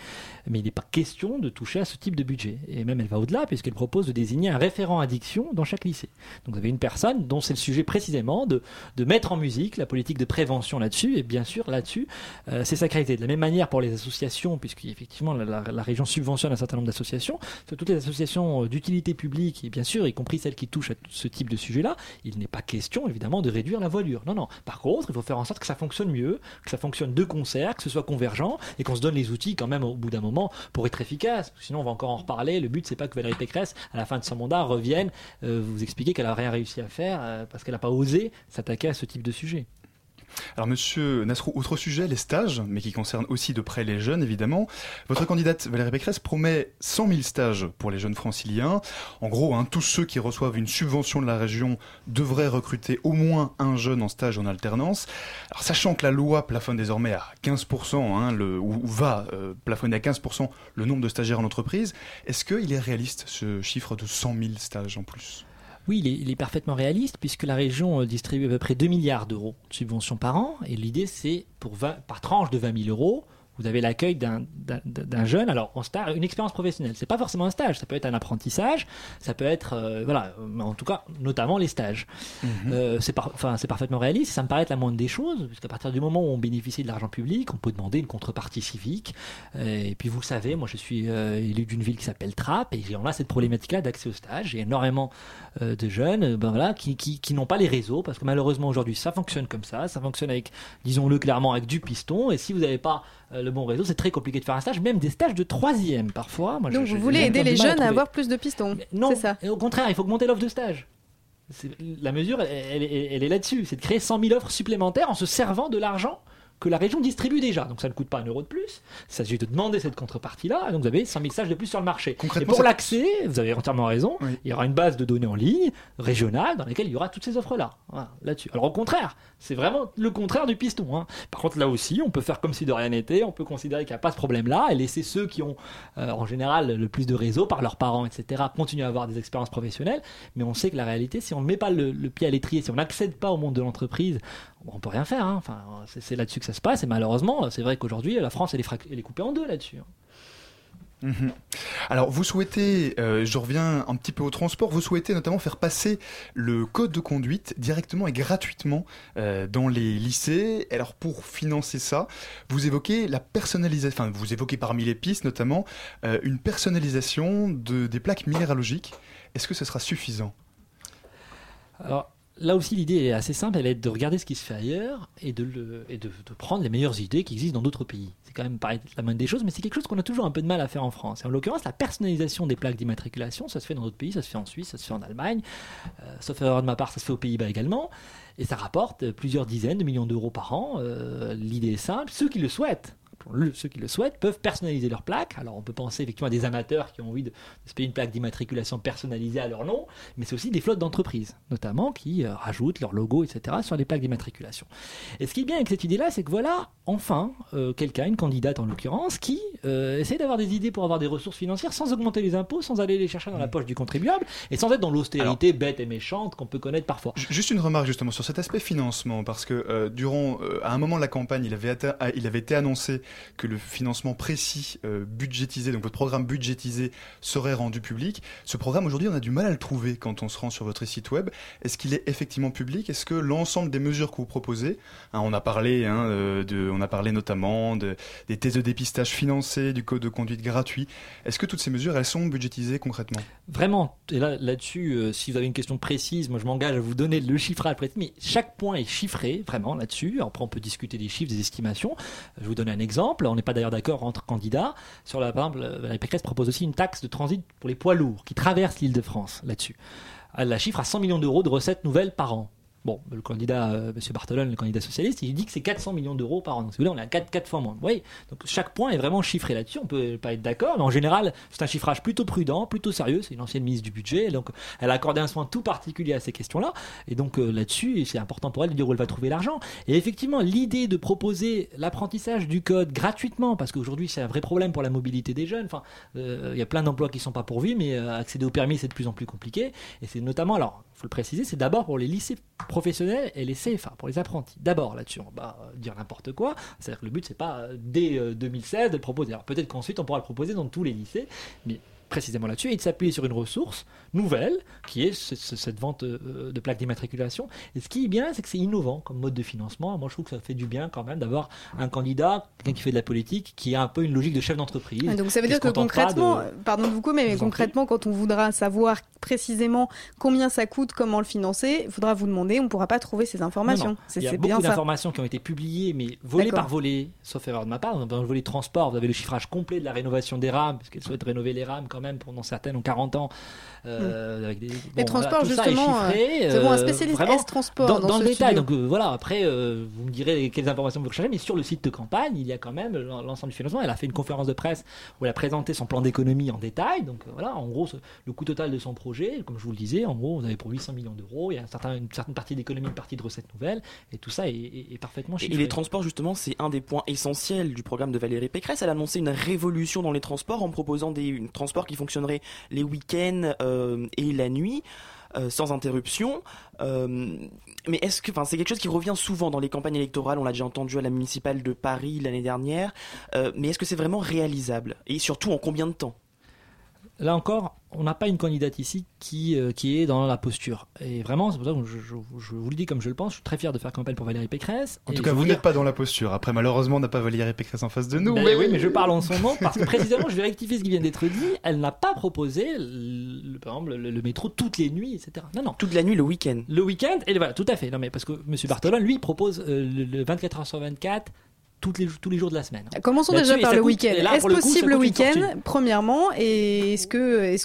mais il n'est pas question de toucher à ce type de budget. Et même elle va au-delà, puisqu'elle propose de désigner un référent addiction dans chaque lycée. Donc vous avez une personne dont c'est le sujet précisément de, mettre en musique la politique de prévention là-dessus, et bien sûr là-dessus, euh, c'est sacralité. De la même manière pour les associations, puisqu'effectivement la, la, région subventionne un certain nombre d'associations, toutes les associations raisons d'utilité publique, et bien sûr, y compris celles qui touchent à ce type de sujet-là, il n'est pas question évidemment de réduire la voilure. Non, non. Par contre, il faut faire en sorte que ça fonctionne mieux, que ça fonctionne de concert, que ce soit convergent, et qu'on se donne les outils quand même au bout d'un moment pour être efficace. Sinon, on va encore en reparler. Le but, c'est pas que Valérie Pécresse, à la fin de son mandat, revienne euh, vous expliquer qu'elle a rien réussi à faire euh, parce qu'elle n'a pas osé s'attaquer à ce type de sujet. Alors, monsieur Nasrou, autre sujet, les stages, mais qui concerne aussi de près les jeunes, évidemment. Votre candidate Valérie Pécresse promet 100 000 stages pour les jeunes franciliens. En gros, hein, tous ceux qui reçoivent une subvention de la région devraient recruter au moins un jeune en stage en alternance. Sachant que la loi plafonne désormais à 15%, hein, ou, va euh, plafonner à 15% le nombre de stagiaires en entreprise, est-ce qu'il est réaliste ce chiffre de 100 000 stages en plus? Oui, il est, parfaitement réaliste puisque la région euh, distribue à peu près 2 milliards d'euros de subventions par an et l'idée c'est pour par tranche de 20 000 euros vous avez l'accueil d'un jeune, alors en stage, une expérience professionnelle. C'est pas forcément un stage, ça peut être un apprentissage, ça peut être, euh, voilà, en tout cas, notamment les stages. Mhm. Euh, c'est parfaitement réaliste, ça me paraît être la moindre des choses, puisqu'à partir du moment où on bénéficie de l'argent public, on peut demander une contrepartie civique. Et puis vous le savez, moi je suis euh, élu d'une ville qui s'appelle Trappes, et on a cette problématique-là d'accès au stage. J'ai énormément de jeunes ben voilà, qui, qui, qui n'ont pas les réseaux, parce que malheureusement aujourd'hui ça fonctionne comme ça, ça fonctionne avec, disons-le clairement, avec du piston, et si vous n'avez pas euh, le bon réseau, c'est très compliqué de faire un stage, même des stages de troisième parfois. Moi, Donc vous voulez aider les jeunes à, avoir plus de pistons Non, c'est ça. Et au contraire, il faut augmenter l'offre de stage. La mesure, elle, elle est là-dessus, c'est de créer 100 000 offres supplémentaires en se servant de l'argent que la région distribue déjà. Donc ça ne coûte pas un euro de plus. Il s'agit de demander cette contrepartie-là. Donc vous avez 100 000 stages de plus sur le marché. Et pour l'accès, vous avez entièrement raison, il y aura une base de données en ligne, régionale, dans laquelle il y aura toutes ces offres-là. là-dessus. Alors au contraire, c'est vraiment le contraire du piston. Hein. Par contre, là aussi, on peut faire comme si de rien n'était. On peut considérer qu'il n'y a pas ce problème-là et laisser ceux qui ont euh, en général le plus de réseau par leurs parents, etc., continuer à avoir des expériences professionnelles. Mais on sait que la réalité, si on ne met pas le, le pied à l'étrier, si on n'accède pas au monde de l'entreprise, on peut rien faire. Hein. Enfin, c'est là-dessus que ça se passe. Et malheureusement, c'est vrai qu'aujourd'hui, la France, elle est, coupée en deux là-dessus. Hein. Mhm. Alors, vous souhaitez, euh, je reviens un petit peu au transport, vous souhaitez notamment faire passer le code de conduite directement et gratuitement euh, dans les lycées. Alors, pour financer ça, vous évoquez la personnalisation, enfin, vous évoquez parmi les pistes notamment euh, une personnalisation de, des plaques minéralogiques. Est-ce que ce sera suffisant? Alors, là aussi, l'idée est assez simple, elle est de regarder ce qui se fait ailleurs et de, prendre les meilleures idées qui existent dans d'autres pays. C'est quand même pareil, la moindre des choses, mais c'est quelque chose qu'on a toujours un peu de mal à faire en France. Et en l'occurrence, la personnalisation des plaques d'immatriculation, ça se fait dans d'autres pays, ça se fait en Suisse, ça se fait en Allemagne, euh, sauf erreur de ma part, ça se fait aux Pays-Bas également, et ça rapporte plusieurs dizaines de millions d'euros par an. Euh, l'idée est simple, ceux qui le souhaitent ceux qui le souhaitent peuvent personnaliser leur plaque. Alors on peut penser effectivement à des amateurs qui ont envie de, se payer une plaque d'immatriculation personnalisée à leur nom, mais c'est aussi des flottes d'entreprises, notamment qui euh, rajoutent leur logo, etc. sur les plaques d'immatriculation. Et ce qui est bien avec cette idée-là, c'est que voilà, enfin, euh, quelqu'un, une candidate en l'occurrence, qui euh, essaie d'avoir des idées pour avoir des ressources financières sans augmenter les impôts, sans aller les chercher dans la mmh. poche du contribuable, et sans être dans l'austérité bête et méchante qu'on peut connaître parfois. Juste une remarque justement sur cet aspect financement, parce que durant, à un moment de la campagne, il avait, il avait été annoncé que le financement précis euh, budgétisé, donc votre programme budgétisé, serait rendu public. Ce programme, aujourd'hui, on a du mal à le trouver quand on se rend sur votre site web. Est-ce qu'il est effectivement public? Est-ce que l'ensemble des mesures que vous proposez, hein, on, a parlé, hein, euh, de, on a parlé notamment de, des thèses de dépistage financées, du code de conduite gratuit, est-ce que toutes ces mesures, elles sont budgétisées concrètement? Vraiment, et là, là-dessus, euh, si vous avez une question précise, moi je m'engage à vous donner le chiffrage précis, mais chaque point est chiffré, vraiment, là-dessus. Après, on peut discuter des chiffres, des estimations. Je vous donner un exemple. On n'est pas d'ailleurs d'accord entre candidats. Sur la, par exemple, la Pécresse propose aussi une taxe de transit pour les poids lourds qui traversent l'île de France là-dessus. Elle la chiffre à 100 millions d'euros de recettes nouvelles par an. Bon, le candidat, euh, M. Bartolone, le candidat socialiste, il dit que c'est 400 millions d'euros par an. Donc, si vous voulez, on est à 4, 4 fois moins. Vous voyez Donc, chaque point est vraiment chiffré là-dessus. On peut pas être d'accord, mais en général, c'est un chiffrage plutôt prudent, plutôt sérieux. C'est une ancienne ministre du budget. Donc, elle a accordé un soin tout particulier à ces questions-là. Et donc, euh, là-dessus, c'est important pour elle de dire où elle va trouver l'argent. Et effectivement, l'idée de proposer l'apprentissage du code gratuitement, parce qu'aujourd'hui, c'est un vrai problème pour la mobilité des jeunes. Enfin, euh, il y a plein d'emplois qui sont pas pourvus, mais accéder au permis, c'est de plus en plus compliqué. Et c'est notamment, alors, faut le préciser, c'est d'abord pour les lycées professionnels et les CFA, pour les apprentis. D'abord là-dessus, on va euh, dire n'importe quoi. C'est-à-dire que le but, c'est pas euh, dès 2016 euh, de le proposer. Alors peut-être qu'ensuite, on pourra le proposer dans tous les lycées, mais précisément là-dessus et de s'appuyer sur une ressource nouvelle qui est cette vente euh, de plaques d'immatriculation. Et ce qui est bien, c'est que c'est innovant comme mode de financement. Moi, je trouve que ça fait du bien quand même d'avoir un candidat, quelqu'un qui fait de la politique, qui a un peu une logique de chef d'entreprise. donc ça veut dire que concrètement, pardon de vous couper, mais concrètement, quand on voudra savoir précisément combien ça coûte, comment le financer, il faudra vous demander, on ne pourra pas trouver ces informations. Il y a beaucoup d'informations qui ont été publiées, mais volées par volée, sauf erreur de ma part. Dans le volet transport, vous avez le chiffrage complet de la rénovation des rames, parce qu'elles souhaitent rénover les rames quand même, pendant certaines ont 40 ans. Euh, avec des, les transports, justement, c'est bon, un euh, spécialiste S-transport dans, dans, le détail. Donc euh, voilà, après, vous me direz quelles informations vous recherchez, mais sur le site de campagne, il y a quand même l'ensemble du financement. Elle a fait une conférence de presse où elle a présenté son plan d'économie en détail. Donc voilà, en gros, le coût total de son projet, comme je vous le disais, en gros, vous avez pour 800 millions d'euros. Il y a un certain, une certaine partie d'économie, une partie de recettes nouvelles, et tout ça est, parfaitement chiffré. Et les transports, justement, c'est un des points essentiels du programme de Valérie Pécresse. Elle a annoncé une révolution dans les transports en proposant des transports qui fonctionneraient les week-ends et la nuit. Euh, sans interruption. Euh, mais est-ce que, c'est quelque chose qui revient souvent dans les campagnes électorales. On l'a déjà entendu à la municipale de Paris l'année dernière. Euh, mais est-ce que c'est vraiment réalisable? Et surtout, en combien de temps? Là encore, on n'a pas une candidate ici qui, euh, qui est dans la posture. Et vraiment, c'est pour ça que je, vous le dis comme je le pense, je suis très fier de faire campagne pour Valérie Pécresse. En tout cas, vous n'êtes pas dans la posture. Après, malheureusement, on n'a pas Valérie Pécresse en face de nous. Ben oui, mais je parle en son nom parce que précisément, je vais rectifier ce qui vient d'être dit. Elle n'a pas proposé, le, par exemple, le, métro toutes les nuits, etc. Non, non. Toute la nuit, le week-end. Le week-end, et voilà, tout à fait. Non, mais parce que M. Bartolone, lui, propose euh, le, 24 h sur 24 les, tous les jours de la semaine. Commençons déjà par le week-end. Est-ce possible le week-end, premièrement Et est-ce que,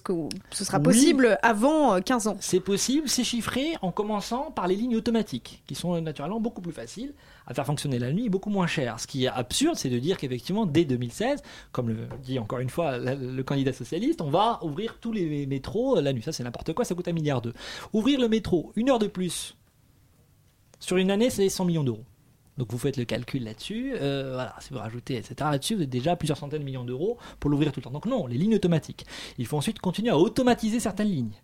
ce sera possible avant 15 euh, ans? C'est possible, c'est chiffré en commençant par les lignes automatiques, qui sont naturellement beaucoup plus faciles à faire fonctionner la nuit et beaucoup moins chères. Ce qui est absurde, c'est de dire qu'effectivement, dès 2016, comme le dit encore une fois le, candidat socialiste, on va ouvrir tous les métros la nuit. Ça, c'est n'importe quoi, ça coûte un milliard d'euros. Ouvrir le métro une heure de plus sur une année, c'est 100 millions d'euros. Donc vous faites le calcul là-dessus. Euh, voilà, si vous rajoutez, etc. Là-dessus, vous êtes déjà à plusieurs centaines de millions d'euros pour l'ouvrir tout le temps. Donc non, les lignes automatiques. Il faut ensuite continuer à automatiser certaines lignes.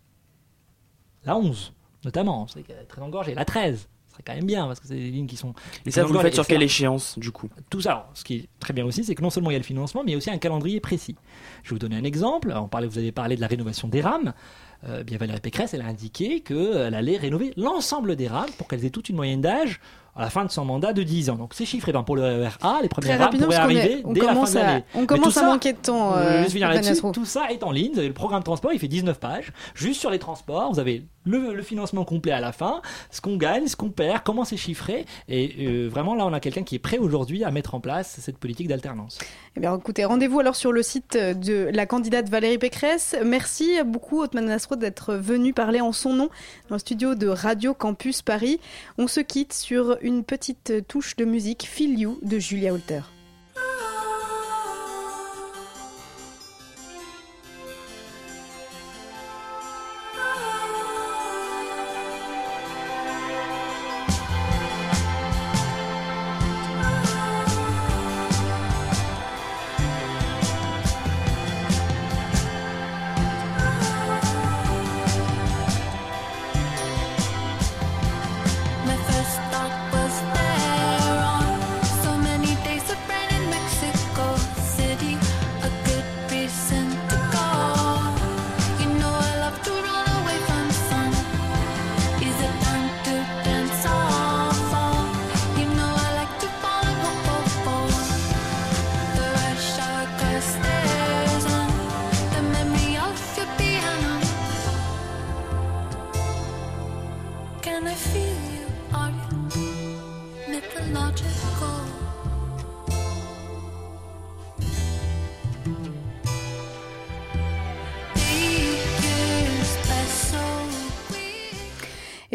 La 11, notamment, c'est très engorgé. La 13, ce serait quand même bien parce que c'est des lignes qui sont. Et ça, vous le faites sur quelle échéance du coup? Tout ça, ce qui est très bien aussi, c'est que non seulement il y a le financement, mais il y a aussi un calendrier précis. Je vais vous donner un exemple. On parlait, vous avez parlé de la rénovation des rames. Euh, bien Valérie Pécresse, elle a indiqué qu'elle allait rénover l'ensemble des rames pour qu'elles aient toute une moyenne d'âge à la fin de son mandat de 10 ans. Donc c'est chiffré ben, pour le RA, les premières rames pourraient arriver dès la fin de l'année. On commence à manquer de temps. Euh, tout ça est en ligne. Vous avez le programme transport, il fait 19 pages. Juste sur les transports, vous avez le, financement complet à la fin, ce qu'on gagne, ce qu'on perd, comment c'est chiffré. Et euh, vraiment là, on a quelqu'un qui est prêt aujourd'hui à mettre en place cette politique d'alternance. Eh bien écoutez, rendez-vous alors sur le site de la candidate Valérie Pécresse. Merci beaucoup Otman D'être venu parler en son nom dans le studio de Radio Campus Paris. On se quitte sur une petite touche de musique Feel You de Julia Holter.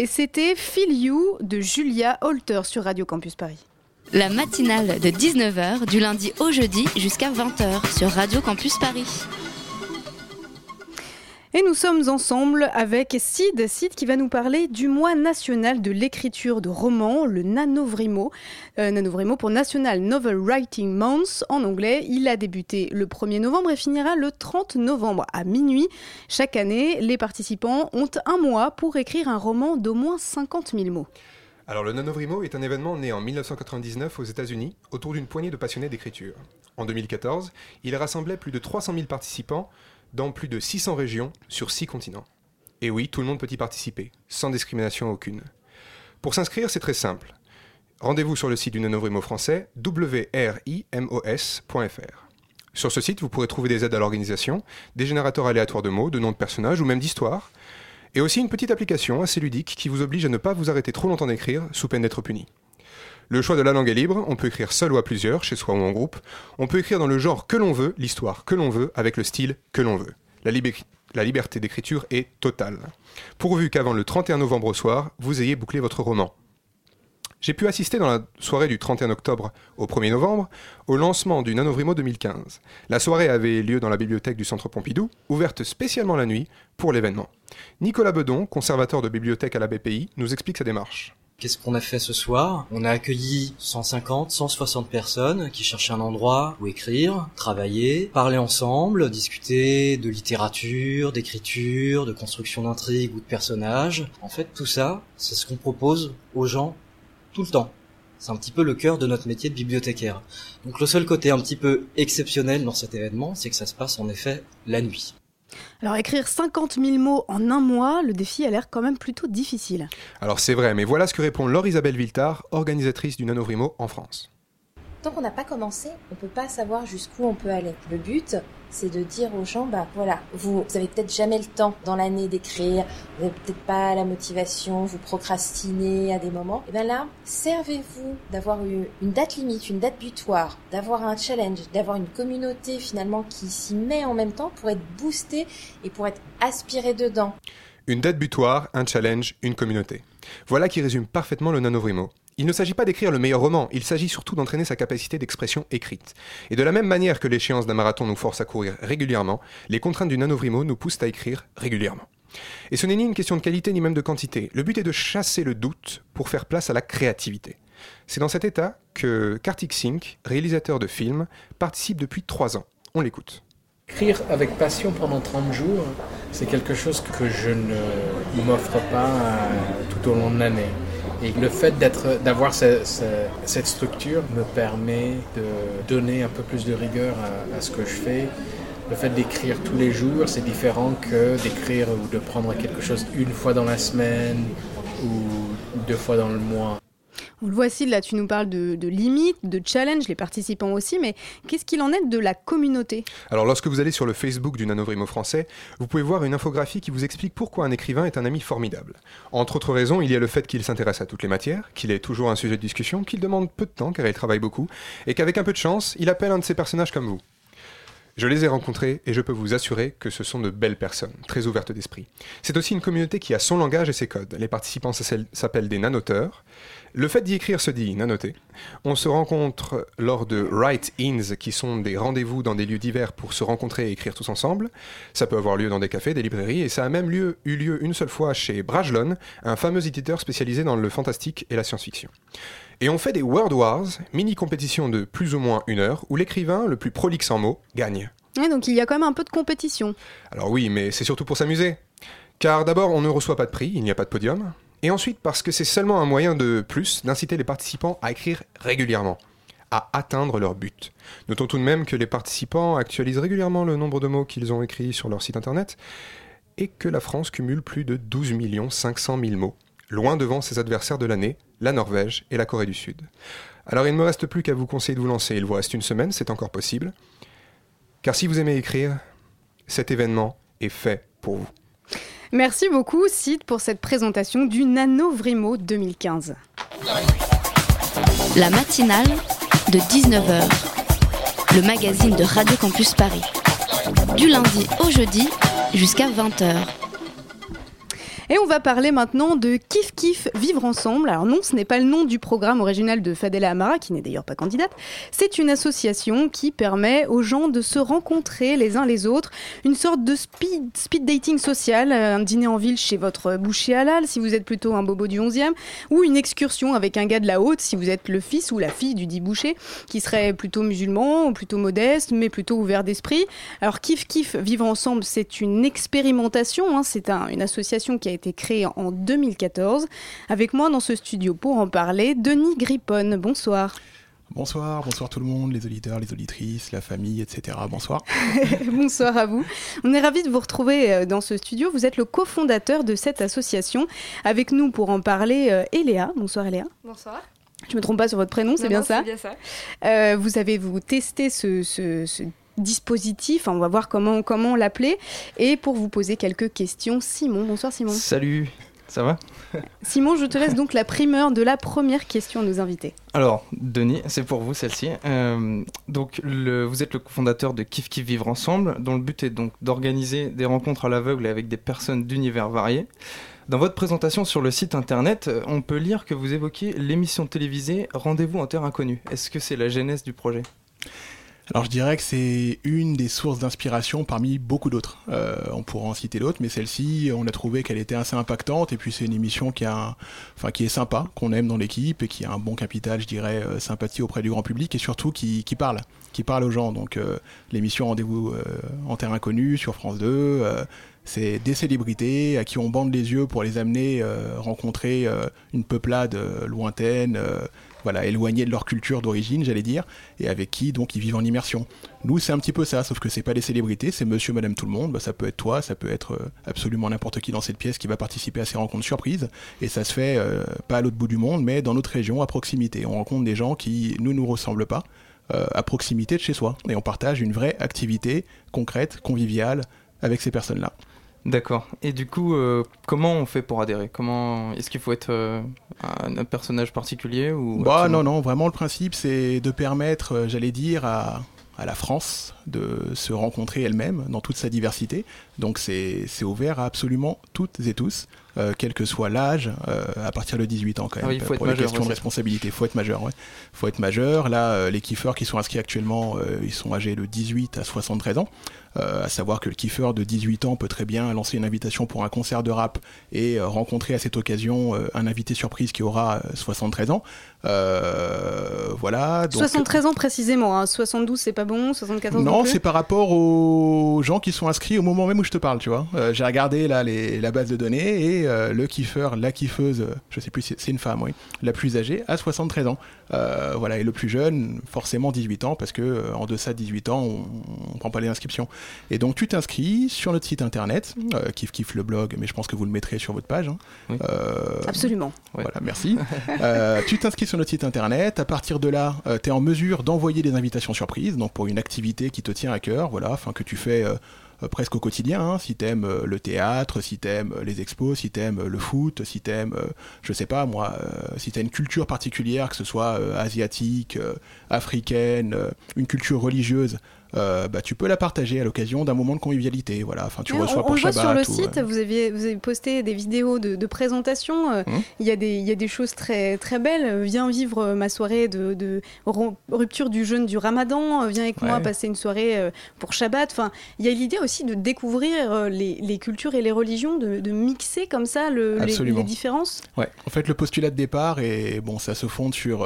Et c'était Feel You de Julia Holter sur Radio Campus Paris. La matinale de 19h du lundi au jeudi jusqu'à 20h sur Radio Campus Paris. Et nous sommes ensemble avec Sid, Sid qui va nous parler du mois national de l'écriture de romans, le Nanovrimo. Euh, Nanovrimo pour National Novel Writing Month en anglais. Il a débuté le 1er novembre et finira le 30 novembre à minuit. Chaque année, les participants ont un mois pour écrire un roman d'au moins 50 000 mots. Alors le Nanovrimo est un événement né en 1999 aux États-Unis autour d'une poignée de passionnés d'écriture. En 2014, il rassemblait plus de 300 000 participants dans plus de 600 régions sur 6 continents. Et oui, tout le monde peut y participer, sans discrimination aucune. Pour s'inscrire, c'est très simple. Rendez-vous sur le site du Nanovrimo français wrimos.fr. Sur ce site, vous pourrez trouver des aides à l'organisation, des générateurs aléatoires de mots, de noms de personnages ou même d'histoires, et aussi une petite application assez ludique qui vous oblige à ne pas vous arrêter trop longtemps d'écrire sous peine d'être puni. Le choix de la langue est libre, on peut écrire seul ou à plusieurs, chez soi ou en groupe. On peut écrire dans le genre que l'on veut, l'histoire que l'on veut, avec le style que l'on veut. La, liberté d'écriture est totale. Pourvu qu'avant le 31 novembre au soir, vous ayez bouclé votre roman. J'ai pu assister dans la soirée du 31 octobre au 1er novembre au lancement du Nanovrimo 2015. La soirée avait lieu dans la bibliothèque du Centre Pompidou, ouverte spécialement la nuit pour l'événement. Nicolas Bedon, conservateur de bibliothèque à la BPI, nous explique sa démarche. Qu'est-ce qu'on a fait ce soir? On a accueilli 150, 160 personnes qui cherchaient un endroit où écrire, travailler, parler ensemble, discuter de littérature, d'écriture, de construction d'intrigues ou de personnages. En fait, tout ça, c'est ce qu'on propose aux gens tout le temps. C'est un petit peu le cœur de notre métier de bibliothécaire. Donc le seul côté un petit peu exceptionnel dans cet événement, c'est que ça se passe en effet la nuit. Alors écrire 50 000 mots en un mois, le défi a l'air quand même plutôt difficile. Alors c'est vrai, mais voilà ce que répond Laure-Isabelle Viltard, organisatrice du Nanovrimo en France. Tant qu'on n'a pas commencé, on peut pas savoir jusqu'où on peut aller. Le but, c'est de dire aux gens, bah voilà, vous, vous avez peut-être jamais le temps dans l'année d'écrire, vous n'avez peut-être pas la motivation, vous procrastinez à des moments. Et bien là, servez-vous d'avoir une date limite, une date butoir, d'avoir un challenge, d'avoir une communauté finalement qui s'y met en même temps pour être boosté et pour être aspiré dedans. Une date butoir, un challenge, une communauté. Voilà qui résume parfaitement le Nanovrimo. Il ne s'agit pas d'écrire le meilleur roman, il s'agit surtout d'entraîner sa capacité d'expression écrite. Et de la même manière que l'échéance d'un marathon nous force à courir régulièrement, les contraintes du nanovrimo nous poussent à écrire régulièrement. Et ce n'est ni une question de qualité ni même de quantité. Le but est de chasser le doute pour faire place à la créativité. C'est dans cet état que Kartik Singh, réalisateur de films, participe depuis trois ans. On l'écoute. Écrire avec passion pendant 30 jours, c'est quelque chose que je ne m'offre pas euh, tout au long de l'année. Et le fait d'avoir cette structure me permet de donner un peu plus de rigueur à, ce que je fais. Le fait d'écrire tous les jours, c'est différent que d'écrire ou de prendre quelque chose une fois dans la semaine ou deux fois dans le mois. On le voit ici, là tu nous parles de, limites, de challenge, les participants aussi, mais qu'est-ce qu'il en est de la communauté? Alors lorsque vous allez sur le Facebook du Nanovrimo français, vous pouvez voir une infographie qui vous explique pourquoi un écrivain est un ami formidable. Entre autres raisons, il y a le fait qu'il s'intéresse à toutes les matières, qu'il est toujours un sujet de discussion, qu'il demande peu de temps car il travaille beaucoup, et qu'avec un peu de chance, il appelle un de ses personnages comme vous. Je les ai rencontrés et je peux vous assurer que ce sont de belles personnes, très ouvertes d'esprit. C'est aussi une communauté qui a son langage et ses codes. Les participants s'appellent des nanoteurs. Le fait d'y écrire se dit nanoter. On se rencontre lors de write-ins, qui sont des rendez-vous dans des lieux divers pour se rencontrer et écrire tous ensemble. Ça peut avoir lieu dans des cafés, des librairies, et ça a même lieu, eu lieu une seule fois chez Brajlon, un fameux éditeur spécialisé dans le fantastique et la science-fiction. Et on fait des World Wars, mini-compétitions de plus ou moins une heure, où l'écrivain le plus prolixe en mots gagne. donc il y a quand même un peu de compétition. Alors oui, mais c'est surtout pour s'amuser. Car d'abord, on ne reçoit pas de prix, il n'y a pas de podium. Et ensuite, parce que c'est seulement un moyen de plus d'inciter les participants à écrire régulièrement, à atteindre leur but. Notons tout de même que les participants actualisent régulièrement le nombre de mots qu'ils ont écrits sur leur site internet, et que la France cumule plus de 12 500 000 mots, loin devant ses adversaires de l'année, la Norvège et la Corée du Sud. Alors il ne me reste plus qu'à vous conseiller de vous lancer. Il vous reste une semaine, c'est encore possible. Car si vous aimez écrire, cet événement est fait pour vous. Merci beaucoup, Sid, pour cette présentation du Nano Vrimo 2015. La matinale de 19h, le magazine de Radio Campus Paris. Du lundi au jeudi jusqu'à 20h. Et on va parler maintenant de Kif Kif Vivre Ensemble. Alors non, ce n'est pas le nom du programme original de Fadela Amara, qui n'est d'ailleurs pas candidate. C'est une association qui permet aux gens de se rencontrer les uns les autres. Une sorte de speed, speed dating social, euh, un dîner en ville chez votre boucher halal si vous êtes plutôt un bobo du 11e, ou une excursion avec un gars de la haute si vous êtes le fils ou la fille du dit boucher, qui serait plutôt musulman plutôt modeste, mais plutôt ouvert d'esprit. Alors Kif Kif Vivre Ensemble, c'est une expérimentation, hein. c'est une association qui a été été créée en 2014. Avec moi dans ce studio pour en parler, Denis Grippon. Bonsoir. Bonsoir, bonsoir tout le monde, les auditeurs, les auditrices, la famille, etc. Bonsoir. bonsoir à vous. On est ravis de vous retrouver euh, dans ce studio. Vous êtes le cofondateur de cette association. Avec nous pour en parler, euh, Eléa. Bonsoir Eléa. Bonsoir. Je me trompe pas sur votre prénom, c'est bien, ça bien ça. Euh, vous avez vous testé ce, ce, ce dispositif, on va voir comment, comment l'appeler, et pour vous poser quelques questions, Simon. Bonsoir Simon. Salut, ça va? Simon, je te laisse donc la primeur de la première question à nos invités. Alors, Denis, c'est pour vous celle-ci. Euh, donc, le, vous êtes le fondateur de Kif Kif Vivre Ensemble, dont le but est donc d'organiser des rencontres à l'aveugle avec des personnes d'univers variés. Dans votre présentation sur le site internet, on peut lire que vous évoquez l'émission télévisée Rendez-vous en terre inconnue. Est-ce que c'est la genèse du projet? Alors je dirais que c'est une des sources d'inspiration parmi beaucoup d'autres. Euh, on pourra en citer d'autres, mais celle-ci, on a trouvé qu'elle était assez impactante. Et puis c'est une émission qui, est sympa, qu'on aime dans l'équipe et qui a un bon capital, je dirais, euh, sympathie auprès du grand public et surtout qui, parle, qui parle aux gens. Donc euh, l'émission Rendez-vous en terre inconnue sur France 2, euh, c'est des célébrités à qui on bande les yeux pour les amener rencontrer une peuplade lointaine voilà, éloignés de leur culture d'origine, j'allais dire, et avec qui donc ils vivent en immersion. Nous, c'est un petit peu ça, sauf que c'est pas des célébrités, c'est monsieur, madame, tout le monde. Bah, ça peut être toi, ça peut être euh, absolument n'importe qui dans cette pièce qui va participer à ces rencontres surprises. Et ça se fait euh, pas à l'autre bout du monde, mais dans notre région, à proximité. On rencontre des gens qui ne nous ressemblent pas, euh, à proximité de chez soi. Et on partage une vraie activité concrète, conviviale, avec ces personnes-là. D'accord. Et du coup, euh, comment on fait pour adhérer? Comment est-ce qu'il faut être euh, un, un, personnage particulier ou Bah non non, vraiment le principe c'est de permettre, euh, j'allais dire à, à la France de se rencontrer elle-même dans toute sa diversité. Donc c'est ouvert à absolument toutes et tous, quel que soit l'âge, à partir de 18 ans quand même. Ah oui, faut pour être les majeur, questions ouais, de responsabilité, faut être majeur. Ouais. Faut être majeur. Là, les kiffeurs qui sont inscrits actuellement, ils sont âgés de 18 à 73 ans. Euh, à savoir que le kiffeur de 18 ans peut très bien lancer une invitation pour un concert de rap et euh, rencontrer à cette occasion euh, un invité surprise qui aura euh, 73 ans. Euh, voilà. Donc, 73 ans précisément, hein. 72 c'est pas bon, 74 non, plus c'est par rapport aux gens qui sont inscrits au moment même où je te parle, tu vois. J'ai regardé là les, la base de données et le kiffeur, la kiffeuse, je sais plus, c'est une femme, oui, la plus âgée, a 73 ans. Euh, voilà, et le plus jeune, forcément 18 ans, parce que en deçà de 18 ans, on, on prend pas les inscriptions. Et donc tu t'inscris sur notre site internet, euh, kiff kiff le blog, mais je pense que vous le mettrez sur votre page. hein. Euh, Absolument. Voilà, merci. Euh, tu t'inscris sur notre site internet. À partir de là, tu es en mesure d'envoyer des invitations surprises, donc pour une activité qui te tient à cœur, voilà, enfin que tu fais euh, euh, presque au quotidien. hein. si t'aimes euh, le théâtre, si t'aimes euh, les expos, si t'aimes euh, le foot, si t'aimes, euh, je sais pas moi, euh, si t'as une culture particulière, que ce soit euh, asiatique, euh, africaine, euh, une culture religieuse. Euh, bah, tu peux la partager à l'occasion d'un moment de convivialité. Voilà, enfin, tu reçois on, pour on voit Shabbat. sur le ou, site, euh, vous, avez, vous avez posté des vidéos de, de présentation. euh, Hum. Il y, a des- il y a des choses très, très belles. Viens vivre ma soirée de, de ru- rupture du jeûne du ramadan. Viens avec moi passer une soirée pour Shabbat. Enfin, il y a l'idée aussi de découvrir les, les cultures et les religions, de, de mixer comme ça le- les, les différences. Ouais, en fait, le postulat de départ, et bon, ça se fonde sur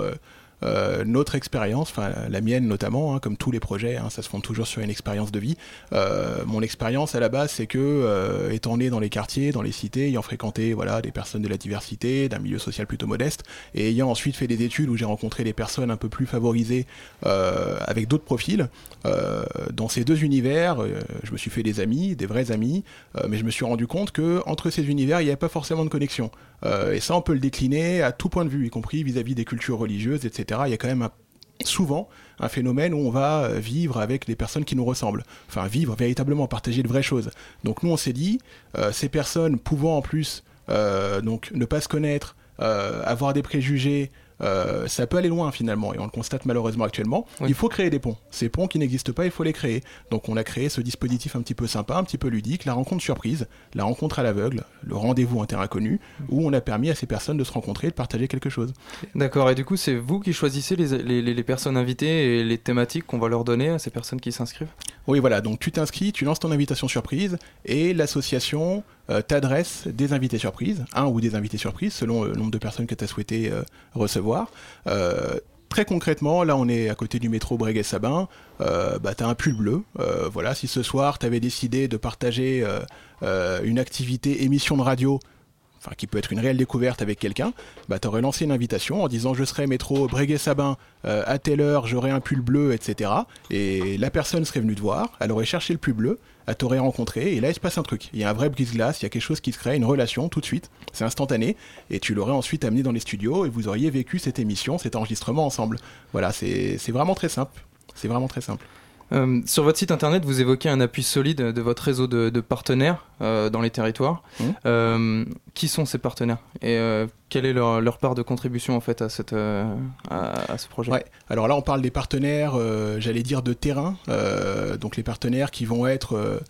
euh, notre expérience, enfin la mienne notamment, hein, comme tous les projets, hein, ça se fonde toujours sur une expérience de vie. Euh, mon expérience à la base, c'est que, euh, étant né dans les quartiers, dans les cités, ayant fréquenté voilà, des personnes de la diversité, d'un milieu social plutôt modeste, et ayant ensuite fait des études où j'ai rencontré des personnes un peu plus favorisées euh, avec d'autres profils, euh, dans ces deux univers, euh, je me suis fait des amis, des vrais amis, mais je me suis rendu compte que entre ces univers, il n'y avait pas forcément de connexion. Et ça, on peut le décliner à tout point de vue, y compris vis-à-vis des cultures religieuses, etc. Il y a quand même souvent un phénomène où on va euh, vivre avec des personnes qui nous ressemblent. Enfin, vivre véritablement, partager de vraies choses. Donc nous, on s'est dit, euh, ces personnes pouvant en plus euh, donc ne pas se connaître, avoir des préjugés, euh, ça peut aller loin finalement, et on le constate malheureusement actuellement. Il faut créer des ponts. Ces ponts qui n'existent pas, il faut les créer. Donc on a créé ce dispositif un petit peu sympa, un petit peu ludique, la rencontre surprise, la rencontre à l'aveugle, le rendez-vous inter-inconnu, où on a permis à ces personnes de se rencontrer et de partager quelque chose. D'accord, et du coup, c'est vous qui choisissez les- les personnes invitées et les thématiques qu'on va leur donner à ces personnes qui s'inscrivent? Oui, voilà, donc tu t'inscris, tu lances ton invitation surprise et l'association euh, t'adresse des invités surprises, un ou des invités surprises selon le nombre de personnes que tu as souhaité euh, recevoir. Euh, Très concrètement, là on est à côté du métro Breguet-Sabin, euh, bah, tu un pull bleu. Euh, voilà, si ce soir tu avais décidé de partager euh, euh, une activité émission de radio enfin qui peut être une réelle découverte avec quelqu'un, bah t'aurais lancé une invitation en disant je serai métro Breguet-Sabin à telle heure, j'aurai un pull bleu, etc. Et la personne serait venue te voir, elle aurait cherché le pull bleu, elle t'aurait rencontré, et là il se passe un truc. Il y a un vrai brise-glace, il y a quelque chose qui se crée, une relation tout de suite, c'est instantané, et tu l'aurais ensuite amené dans les studios et vous auriez vécu cette émission, cet enregistrement ensemble. Voilà, c'est vraiment très simple. C'est vraiment très simple. Euh, sur votre site internet, vous évoquez un appui solide de votre réseau de, partenaires euh, dans les territoires. Mmh. Euh, qui sont ces partenaires et quelle est leur, part de contribution en fait à, cette, à, ce projet? Ouais. Alors là, on parle des partenaires, j'allais dire de terrain, donc les partenaires qui vont être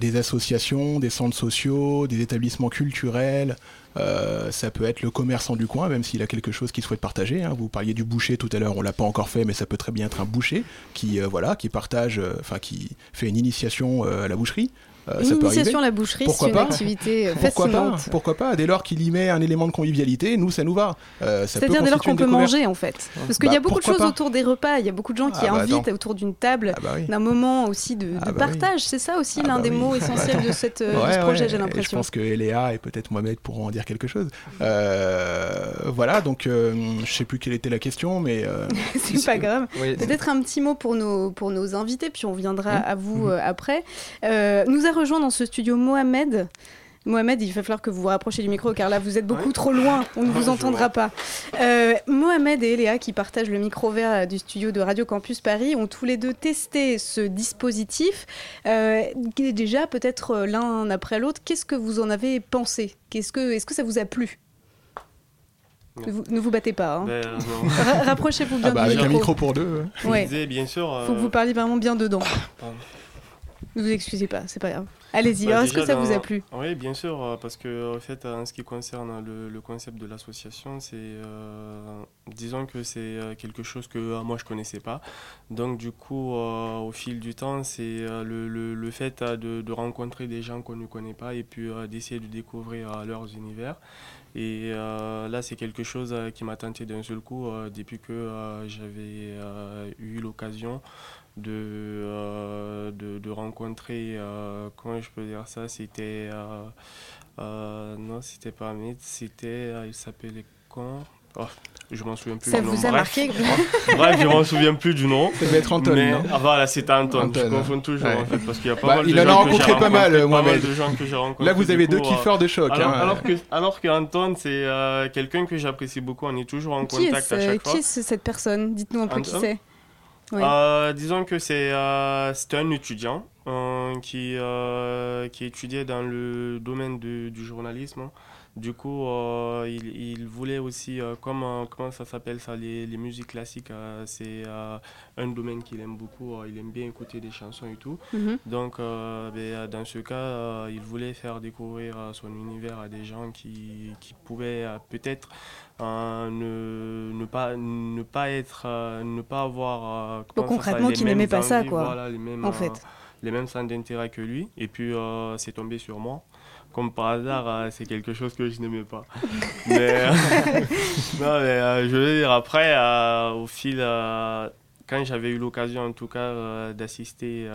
des associations, des centres sociaux, des établissements culturels, euh, ça peut être le commerçant du coin, même s'il a quelque chose qu'il souhaite partager. Hein. Vous parliez du boucher tout à l'heure, on l'a pas encore fait, mais ça peut très bien être un boucher qui, euh, voilà, qui partage, euh, enfin qui fait une initiation à la boucherie. Euh, L'initiation à la boucherie, c'est une activité euh, Pourquoi fascinante. Pas Pourquoi pas Dès lors qu'il y met un élément de convivialité, nous, ça nous va. Euh, C'est-à-dire dès lors qu'on peut manger, en fait. Parce qu'il y a bah, beaucoup de choses autour des repas. Il y a beaucoup de gens qui ah bah invitent autour d'une table, ah bah d'un moment aussi de, ah partage. C'est ça aussi l'un des mots essentiels de, cette, ce projet, j'ai l'impression. Je pense que Eléa et peut-être Mohamed pourront en dire quelque chose. voilà, donc je sais plus quelle était la question, mais... C'est pas grave. Peut-être un petit mot pour nos, pour nos invités, puis on viendra mmh. à vous mmh. après. nous rejoint dans ce studio Mohamed. Mohamed, il va falloir que vous vous rapprochiez du micro car là vous êtes beaucoup trop loin, on ne vous entendra pas. Euh, Mohamed et Eléa qui partagent le micro vert du studio de Radio Campus Paris ont tous les deux testé ce dispositif. Euh, déjà peut-être euh, l'un après l'autre, qu'est-ce que vous en avez pensé? Est-ce que, est que ça vous a plu? Ne vous, battez pas. Hein. Ben, rapprochez-vous bien ah bah, du avec un micro pour deux. Ouais. bien sûr. Faut que vous parliez vraiment bien dedans. Ne vous excusez pas, c'est pas grave. Allez-y, bah, est-ce que ça vous a plu? Oui, bien sûr, euh, parce que en fait, en ce qui concerne le, concept de l'association, c'est, euh, disons que c'est euh, quelque chose que moi je connaissais pas. Donc du coup, au fil du temps, c'est le, le, fait de, rencontrer des gens qu'on ne connaît pas et puis d'essayer de découvrir leurs univers. Et là, c'est quelque chose qui m'a tenté d'un seul coup depuis que j'avais eu l'occasion de, euh, de, de, rencontrer, euh, comment je peux dire ça, c'était, euh, non, c'était pas Amit, c'était, il s'appelait quand? Oh, je m'en souviens plus ça du nom. vous a marqué Bref, je m'en souviens plus du nom. Ça devait être Anton, mais, Ah voilà, c'était Anton. Je confonds toujours en fait, parce qu'il y a pas bah, mal il de en a rencontré pas mal, Mohamed. De gens que j'ai rencontrés. Là, vous avez deux kiffeurs de choc. Alors, hein. alors que, alors que Anton, c'est quelqu'un que j'apprécie beaucoup. On est toujours en qui contact à chaque fois. Qui est cette personne? Dites-nous un peu qui c'est. Euh, disons que c'est euh, un étudiant euh, qui, euh, qui étudiait dans le domaine du journalisme. Du coup, il, il, voulait aussi, comment, comment ça s'appelle ça, les, les, musiques classiques, c'est un domaine qu'il aime beaucoup. il aime bien écouter des chansons et tout. Mhm. Donc, ben, dans ce cas, il voulait faire découvrir son univers à des gens qui, qui pouvaient peut-être ne, ne, pas, ne pas être, euh, ne pas avoir. Euh, concrètement, qui n'aimait pas ça, quoi. les mêmes, en fait. Euh, les mêmes centres d'intérêt que lui. Et puis, c'est tombé sur moi comme par hasard, c'est quelque chose que je n'aimais pas. mais, non, mais je veux dire, après, au fil, quand j'avais eu l'occasion en tout cas d'assister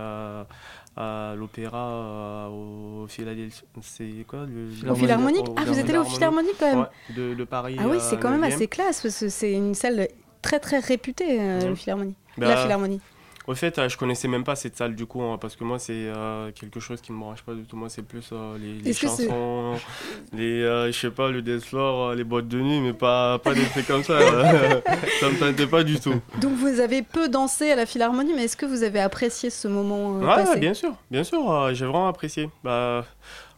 à l'opéra, euh, au Philadelphie. C'est quoi le, Au Philharmonique? Ah, vous êtes allé au Philharmonique quand même de, de, Paris. Ah oui, c'est quand même assez classe parce que c'est une salle très très réputée, euh, le Philharmonie. la bah, Philharmonie. Au fait, euh, je connaissais même pas cette salle du coup, hein, parce que moi, c'est euh, quelque chose qui me branche pas du tout. Moi, c'est plus euh, les, chansons, les, je sais pas, le dance floor, les boîtes de nuit, mais pas, pas des trucs comme ça. ça me tentait pas du tout. Donc, vous avez peu dansé à la Philharmonie, mais est-ce que vous avez apprécié ce moment ouais, bien sûr, bien sûr, j'ai vraiment apprécié. Bah,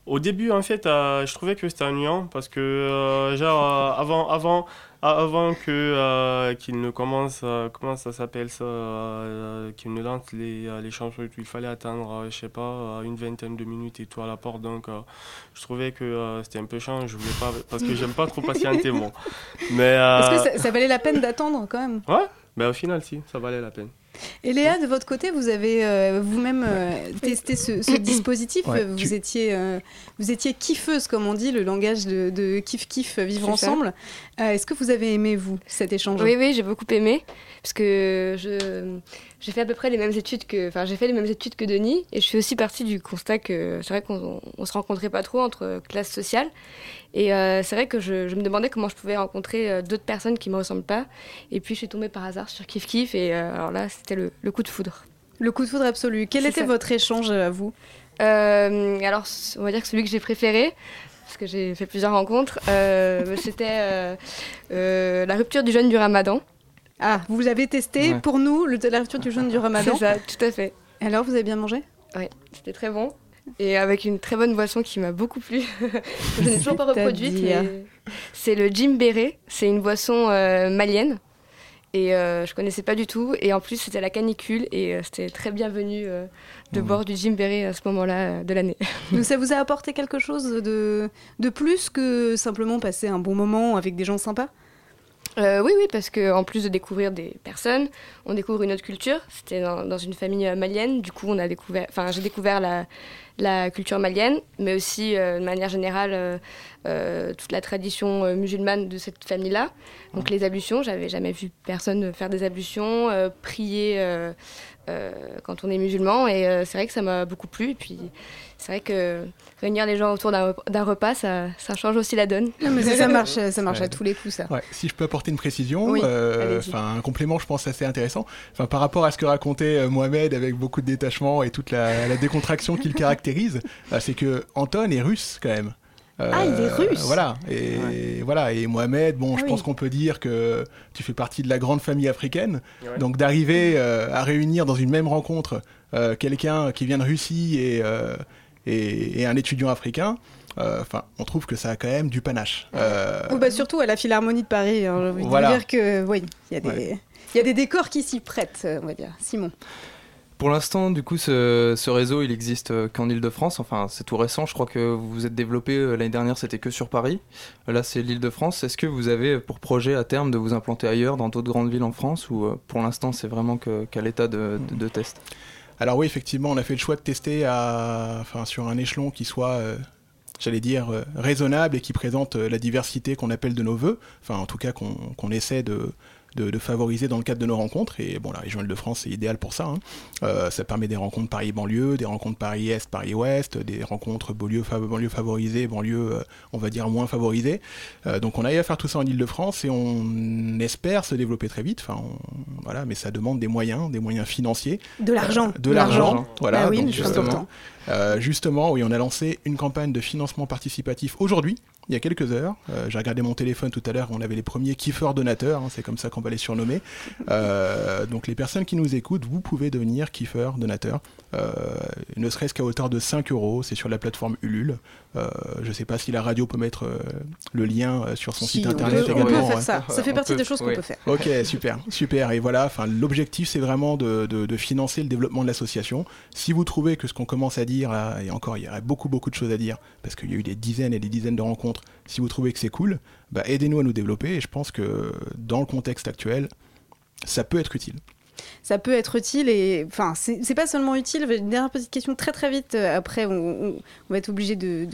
au début, en fait, je trouvais que c'était ennuyant parce que, genre, avant, avant, avant que euh, qu'il ne commence, euh, comment ça s'appelle ça, euh, qu'il ne lance les, les chansons il fallait attendre, je sais pas, une vingtaine de minutes et tout à la porte. Donc, je trouvais que c'était un peu chiant. Je voulais pas, parce que j'aime pas trop patienter moi. Mais est-ce que ça, valait la peine d'attendre quand même Ouais, mais au final, si, ça valait la peine. Et Léa, de votre côté, vous avez euh, vous-même euh, testé ce, ce dispositif. Ouais, vous, tu- étiez, euh, vous étiez kiffeuse, comme on dit, le langage de, de kiff kiff vivre ensemble. Euh, Est-ce que vous avez aimé, vous, cet échange? Oui, oui, j'ai beaucoup aimé parce que je j'ai fait à peu près les mêmes études que, enfin, j'ai fait les mêmes études que Denis et je suis aussi partie du constat que c'est vrai qu'on on se rencontrait pas trop entre classes sociales et euh, c'est vrai que je, je me demandais comment je pouvais rencontrer euh, d'autres personnes qui me ressemblent pas et puis je suis tombée par hasard sur Kif Kif et euh, alors là c'était le, le coup de foudre. Le coup de foudre absolu. Quel était ça. votre échange à vous? Euh, alors, on va dire que celui que j'ai préféré, parce que j'ai fait plusieurs rencontres, euh, c'était euh, euh, la rupture du jeûne du ramadan. Ah, vous l'avez testé Ouais. pour nous, le, la rupture du jeûne du ramadan? C'est ça, tout à fait. Alors, vous avez bien mangé? Oui, c'était très bon. Et avec une très bonne boisson qui m'a beaucoup plu. je n'ai toujours pas reproduite, mais c'est le Jimbere. C'est une boisson euh, malienne. Et euh, je connaissais pas du tout. Et en plus, c'était la canicule. Et euh, c'était très bienvenu euh, de boire du Jimbere à ce moment-là euh, de l'année. Donc ça vous a apporté quelque chose de, de plus que simplement passer un bon moment avec des gens sympas? Euh, oui, oui, parce qu'en plus de découvrir des personnes, on découvre une autre culture. C'était dans, dans une famille euh, malienne. Du coup, on a découvert, enfin, j'ai découvert la, la culture malienne, mais aussi, euh, de manière générale, euh, toute la tradition musulmane de cette famille-là. Donc, les ablutions, j'avais jamais vu personne faire des ablutions, prier quand on est musulman. Et c'est vrai que ça m'a beaucoup plu. Et puis, c'est vrai que réunir les gens autour d'un repas, ça, ça change aussi la donne. Non, mais ça, ça marche, ça marche Ouais. à tous les coups, ça. Ouais, si je peux apporter une précision, Oui, euh, un complément, je pense assez intéressant. Enfin par rapport à ce que racontait euh, Mohamed avec beaucoup de détachement et toute la, la décontraction qui le caractérise, euh, c'est que Anton est russe quand même. Euh, Ah, il est russe Voilà. Et voilà. Et Mohamed, bon, je Ah pense qu'on peut dire que tu fais partie de la grande famille africaine. Ouais. Donc d'arriver euh, à réunir dans une même rencontre euh, quelqu'un qui vient de Russie et, euh, et, et un étudiant africain. euh, Enfin, on trouve que ça a quand même du panache. Euh, Oh, bah, surtout à la Philharmonie de Paris. hein, J'ai envie Voilà. de dire que, oui, il y, a des- Ouais. il y a des décors qui s'y prêtent, euh, on va dire. Simon. Pour l'instant, du coup, ce, ce réseau, il existe euh, qu'en Ile-de-France. Enfin, c'est tout récent. Je crois que vous vous êtes développé euh, l'année dernière, c'était que sur Paris. Euh, Là, c'est l'Île-de-France. Est-ce que vous avez pour projet à terme de vous implanter ailleurs, dans d'autres grandes villes en France, ou euh, pour l'instant, c'est vraiment qu'à l'état de, de- de test? Alors oui, effectivement, on a fait le choix de tester sur un échelon qui soit, euh, j'allais dire, euh, raisonnable et qui présente euh, la diversité qu'on appelle de nos voeux, enfin en tout cas qu'on qu'on essaie de, de, de favoriser dans le cadre de nos rencontres. Et bon, la région Île-de-France, c'est idéal pour ça. hein. Euh, ça permet des rencontres Paris-Banlieue, des rencontres Paris-Est, Paris-Ouest, des rencontres banlieue, banlieue favorisée, banlieue, euh, on va dire, moins favorisée. Euh, donc on arrive à faire tout ça en Île-de-France et on espère se développer très vite. Enfin, on- voilà, mais ça demande des moyens, des moyens financiers. De l'argent. Euh, de l'argent. Voilà. Bah oui, donc, euh, justement, oui, on a lancé une campagne de financement participatif aujourd'hui, il y a quelques heures. Euh, J'ai regardé mon téléphone tout à l'heure, on avait les premiers kiffeurs donateurs, hein, c'est comme ça qu'on va les surnommer. Euh, donc les personnes qui nous écoutent, vous pouvez devenir kiffeur donateur, euh, ne serait-ce qu'à hauteur de 5 euros, c'est sur la plateforme Ulule. Euh, je ne sais pas si la radio peut mettre euh, le lien euh, sur son Si, site on internet peut- on peut également. faire ouais. ça. Ça fait partie des choses qu'on peut faire. Ok, super, super. Et voilà, enfin, l'objectif, c'est vraiment de, de- de financer le développement de l'association. Si vous trouvez que ce qu'on commence à dire, là, et encore, il y aurait beaucoup, beaucoup de choses à dire, parce qu'il y a eu des dizaines et des dizaines de rencontres, si vous trouvez que c'est cool, bah, aidez-nous à nous développer. Et je pense que dans le contexte actuel, ça peut être utile. Ça peut être utile et enfin c'est pas seulement utile. Une dernière petite question très très vite euh, après on, va être obligé de,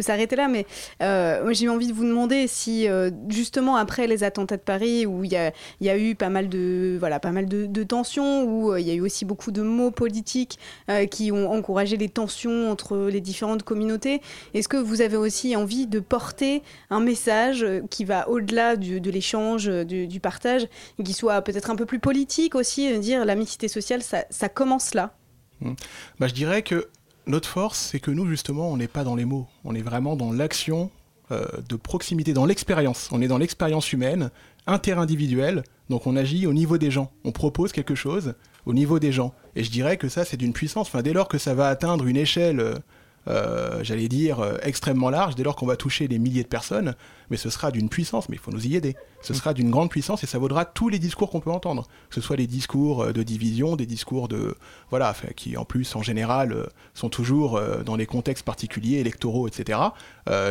s'arrêter là mais euh, j'ai envie de vous demander si euh, justement après les attentats de Paris où il y a, eu pas mal de voilà pas mal de, tensions où euh, il y a eu aussi beaucoup de mots politiques qui ont encouragé les tensions entre les différentes communautés est-ce que vous avez aussi envie de porter un message qui va au-delà de l'échange du, du partage et qui soit peut-être un peu plus politique aussi dire l'amicité sociale ça, ça commence là Hmm. Bah, je dirais que notre force, c'est que nous, justement, on n'est pas dans les mots. On est vraiment dans l'action euh, de proximité, dans l'expérience. On est dans l'expérience humaine, interindividuelle. Donc on agit au niveau des gens. On propose quelque chose au niveau des gens. Et je dirais que ça, c'est d'une puissance. Enfin, dès lors que ça va atteindre une échelle, euh, euh, j'allais dire, euh, extrêmement large, dès lors qu'on va toucher des milliers de personnes, mais ce sera d'une puissance, mais il faut nous y aider. Ce sera d'une grande puissance et ça vaudra tous les discours qu'on peut entendre. Que ce soit les discours euh, de division, des discours de. Voilà, qui en plus, en général, sont toujours dans des contextes particuliers, électoraux, etc.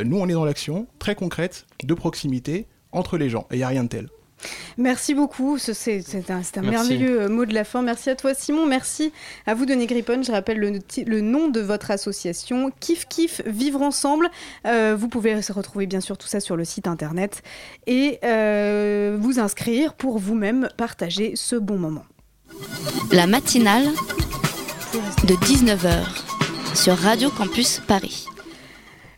Nous, on est dans l'action très concrète, de proximité, entre les gens. Et il n'y a rien de tel. Merci beaucoup. C'est un, un merveilleux euh, mot de la fin. Merci à toi, Simon. Merci à vous, Denis Grippon. Je rappelle le, le, nom de votre association, Kif Kif Vivre Ensemble. Euh, vous pouvez retrouver bien sûr tout ça sur le site internet et euh, vous inscrire pour vous-même partager ce bon moment. La matinale de 19h sur Radio Campus Paris.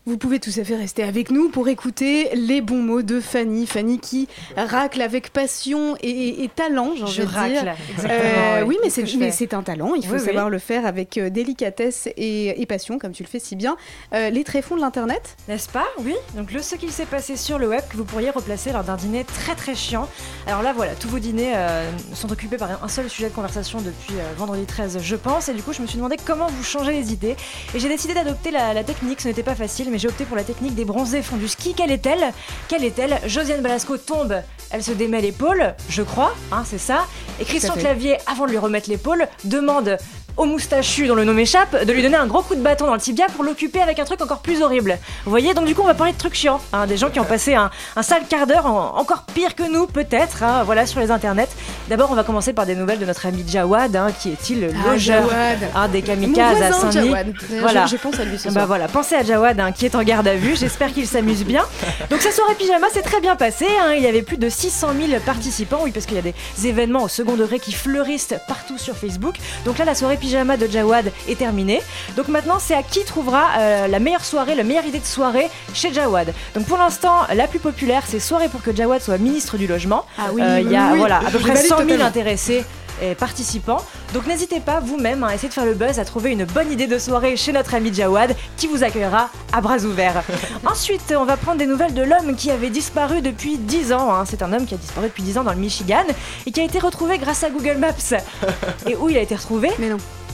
Vous pouvez tout à fait rester avec nous pour écouter les bons mots de Fanny. Fanny qui racle avec passion et, talent, j'ai envie Je de racle, dire. exactement, oui, mais c'est un talent. Il faut Oui, oui. savoir le faire avec euh, délicatesse et, et passion, comme tu le fais si bien. Euh, les tréfonds de l'internet. N'est-ce pas? Oui. Donc le ce qu'il s'est passé sur le web que vous pourriez replacer lors d'un dîner très très chiant. Alors là voilà, tous vos dîners euh, sont occupés par un seul sujet de conversation depuis euh, vendredi 13 je pense et du coup je me suis demandé comment vous changez les idées et j'ai décidé d'adopter la, la technique, ce n'était pas facile mais j'ai opté pour la technique des bronzés font du ski. Quelle est-elle? Quelle est-elle? Josiane Balasco tombe, elle se démet l'épaule, je crois, hein, c'est ça. Et Christian. Clavier, avant de lui remettre l'épaule, demande au moustachu dont le nom m'échappe de lui donner un gros coup de bâton dans le tibia pour l'occuper avec un truc encore plus horrible. Vous voyez, donc du coup on va parler de trucs chiants, hein, des gens qui ont passé un, un sale quart d'heure en- encore pire que nous peut-être, hein, voilà sur les internets. D'abord on va commencer par des nouvelles de notre ami Jawad, hein, qui est-il le Ah, logeur hein, des kamikazes à Saint-Denis. Voilà. je- je pense à lui ce Bah soir. voilà, pensez à Jawad hein, qui est en garde à vue. J'espère qu'il s'amuse bien. Donc sa soirée pyjama s'est très bien passée. hein. Il y avait plus de 600 000 participants. Oui, parce qu'il y a des événements au second degré qui fleurissent partout sur Facebook. Donc là, la soirée pyjama de Jawad est terminée. Donc maintenant, c'est à qui trouvera euh, la meilleure soirée, la meilleure idée de soirée chez Jawad. Donc pour l'instant, la plus populaire, c'est soirée pour que Jawad soit ministre du logement. Ah oui, Euh, Il y a oui, voilà, à peu près valide 100 000 totalement. intéressés et participants. Donc n'hésitez pas vous-même à essayer de faire le buzz, à trouver une bonne idée de soirée chez notre ami Jawad qui vous accueillera à bras ouverts. Ensuite, on va prendre des nouvelles de l'homme qui avait disparu depuis 10 ans. hein. C'est un homme qui a disparu depuis 10 ans dans le Michigan et qui a été retrouvé grâce à Google Maps. Et où il a été retrouvé?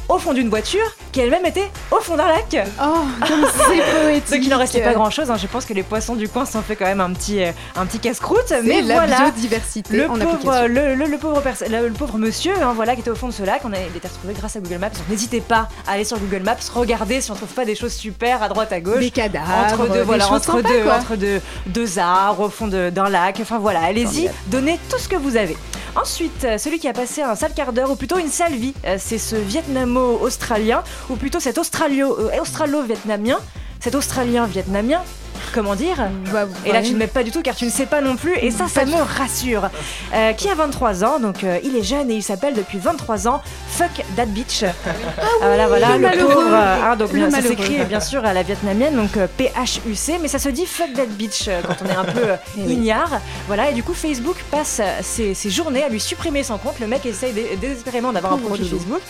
Au fond d'une voiture qui elle-même était au fond d'un lac. Oh, comme c'est poétique. Donc il n'en restait pas grand-chose. hein. Je pense que les poissons du coin s'en fait quand même un petit, euh, un petit casse-croûte. Mais la voilà, biodiversité le en pauvre, le, le- le pauvre le, pauvre monsieur hein, voilà, qui était au fond de ce lac, on a il été retrouvé grâce à Google Maps. N'hésitez pas à aller sur Google Maps, regarder si on trouve pas des choses super à droite à gauche. Des cadavres, entre deux, voilà, entre sympas, deux, entre deux, deux arbres au fond d'un lac. Enfin voilà, allez-y, donnez tout ce que vous avez. Ensuite, euh, celui qui a passé un sale quart d'heure, ou plutôt une sale vie, euh, c'est ce Vietnamo-Australien, ou plutôt cet euh, Australo-Vietnamien, cet Australien-Vietnamien, comment dire Et là, tu ne mets pas du tout car tu ne sais pas non plus, et ça, ça me rassure. Euh, qui a 23 ans, donc euh, il est jeune et il s'appelle depuis 23 ans Fuck That Bitch. Ah voilà, voilà, le le, pauvre. euh, hein, donc Le ça s'écrit bien sûr à la vietnamienne, donc euh, P-H-U-C, mais ça se dit Fuck That Bitch euh, quand on est un peu euh, Eh ignare. Voilà, et du coup, Facebook passe euh, ses, ses journées à lui supprimer son compte. Le mec essaye dé- désespérément d'avoir un profil. Facebook.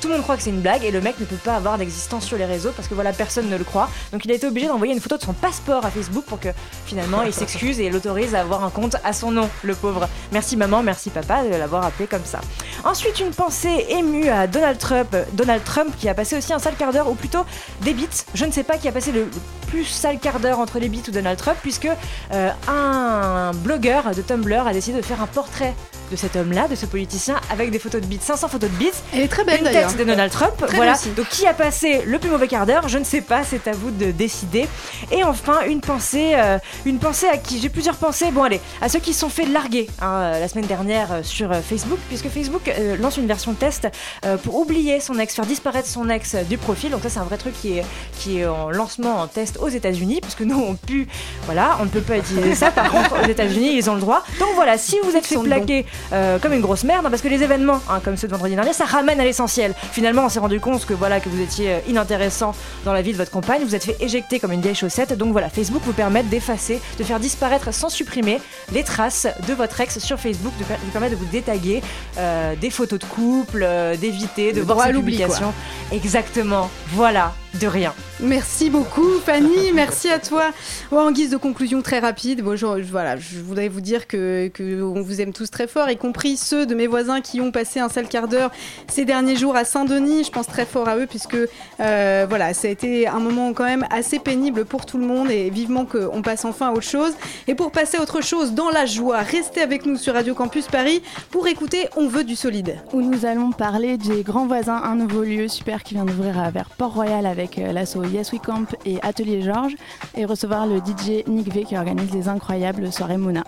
Tout le monde croit que c'est une blague et le mec ne peut pas avoir d'existence sur les réseaux parce que voilà, personne ne le croit. Donc il a été obligé d'envoyer une photo de son passeport à Facebook pour que finalement il s'excuse et l'autorise à avoir un compte à son nom, le pauvre. Merci maman, merci papa de l'avoir appelé comme ça. Ensuite, une pensée émue à Donald Trump, Donald Trump qui a passé aussi un sale quart d'heure, ou plutôt des bits. Je ne sais pas qui a passé le plus sale quart d'heure entre les bits ou Donald Trump, puisque euh, un blogueur de Tumblr a décidé de faire un portrait de cet homme-là, de ce politicien, avec des photos de bits, 500 photos de bits. Elle est très belle Une tête de Donald Trump. Très voilà. Donc qui a passé le plus mauvais quart d'heure? Je ne sais pas, c'est à vous de décider. Et enfin, une pensée, euh, une pensée à qui J'ai plusieurs pensées. Bon, allez, à ceux qui se sont fait larguer hein, euh, la semaine dernière euh, sur Facebook, puisque Facebook euh, lance une version test euh, pour oublier son ex, faire disparaître son ex du profil. Donc ça, c'est un vrai truc qui est, qui est en lancement, en test aux États-Unis, parce que nous, on pu, voilà, on ne peut pas utiliser ça. Par contre, aux États-Unis, ils ont le droit. Donc voilà, si vous êtes fait plaquer euh, comme une grosse merde, hein, parce que les événements, hein, comme ceux de vendredi dernier, ça ramène à l'essentiel. Finalement, on s'est rendu compte que voilà que vous étiez euh, inintéressant dans la vie de votre compagne, vous êtes fait éjecter comme une vieille chaussette. Donc voilà, Facebook vous permet d'effacer, de faire disparaître sans supprimer les traces de votre ex sur Facebook, de vous permet de vous détaguer euh, des photos de couple, d'éviter de Le voir droit à ses l'oubli, quoi. publications. Exactement. Voilà, de rien. Merci beaucoup Fanny, merci à toi. Ouais, en guise de conclusion très rapide, bon, je, voilà, je voudrais vous dire que, que on vous aime tous très fort, y compris ceux de mes voisins qui ont passé un sale quart d'heure ces derniers jours à Saint-Denis. Je pense très fort à eux puisque euh, voilà, ça a été un moment quand même assez pénible pour tout le monde et vivement qu'on passe enfin à autre chose. Et pour passer à autre chose dans la joie, restez avec nous sur Radio Campus Paris pour écouter On veut du solide. où nous allons parler des Grands Voisins, un nouveau lieu super qui vient d'ouvrir à vers Port-Royal avec euh, l'asso Yes We Camp et Atelier Georges et recevoir le DJ Nick V qui organise les incroyables soirées Mouna.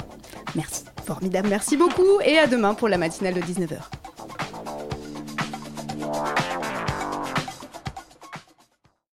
Merci. Formidable, merci beaucoup et à demain pour la matinale de 19h.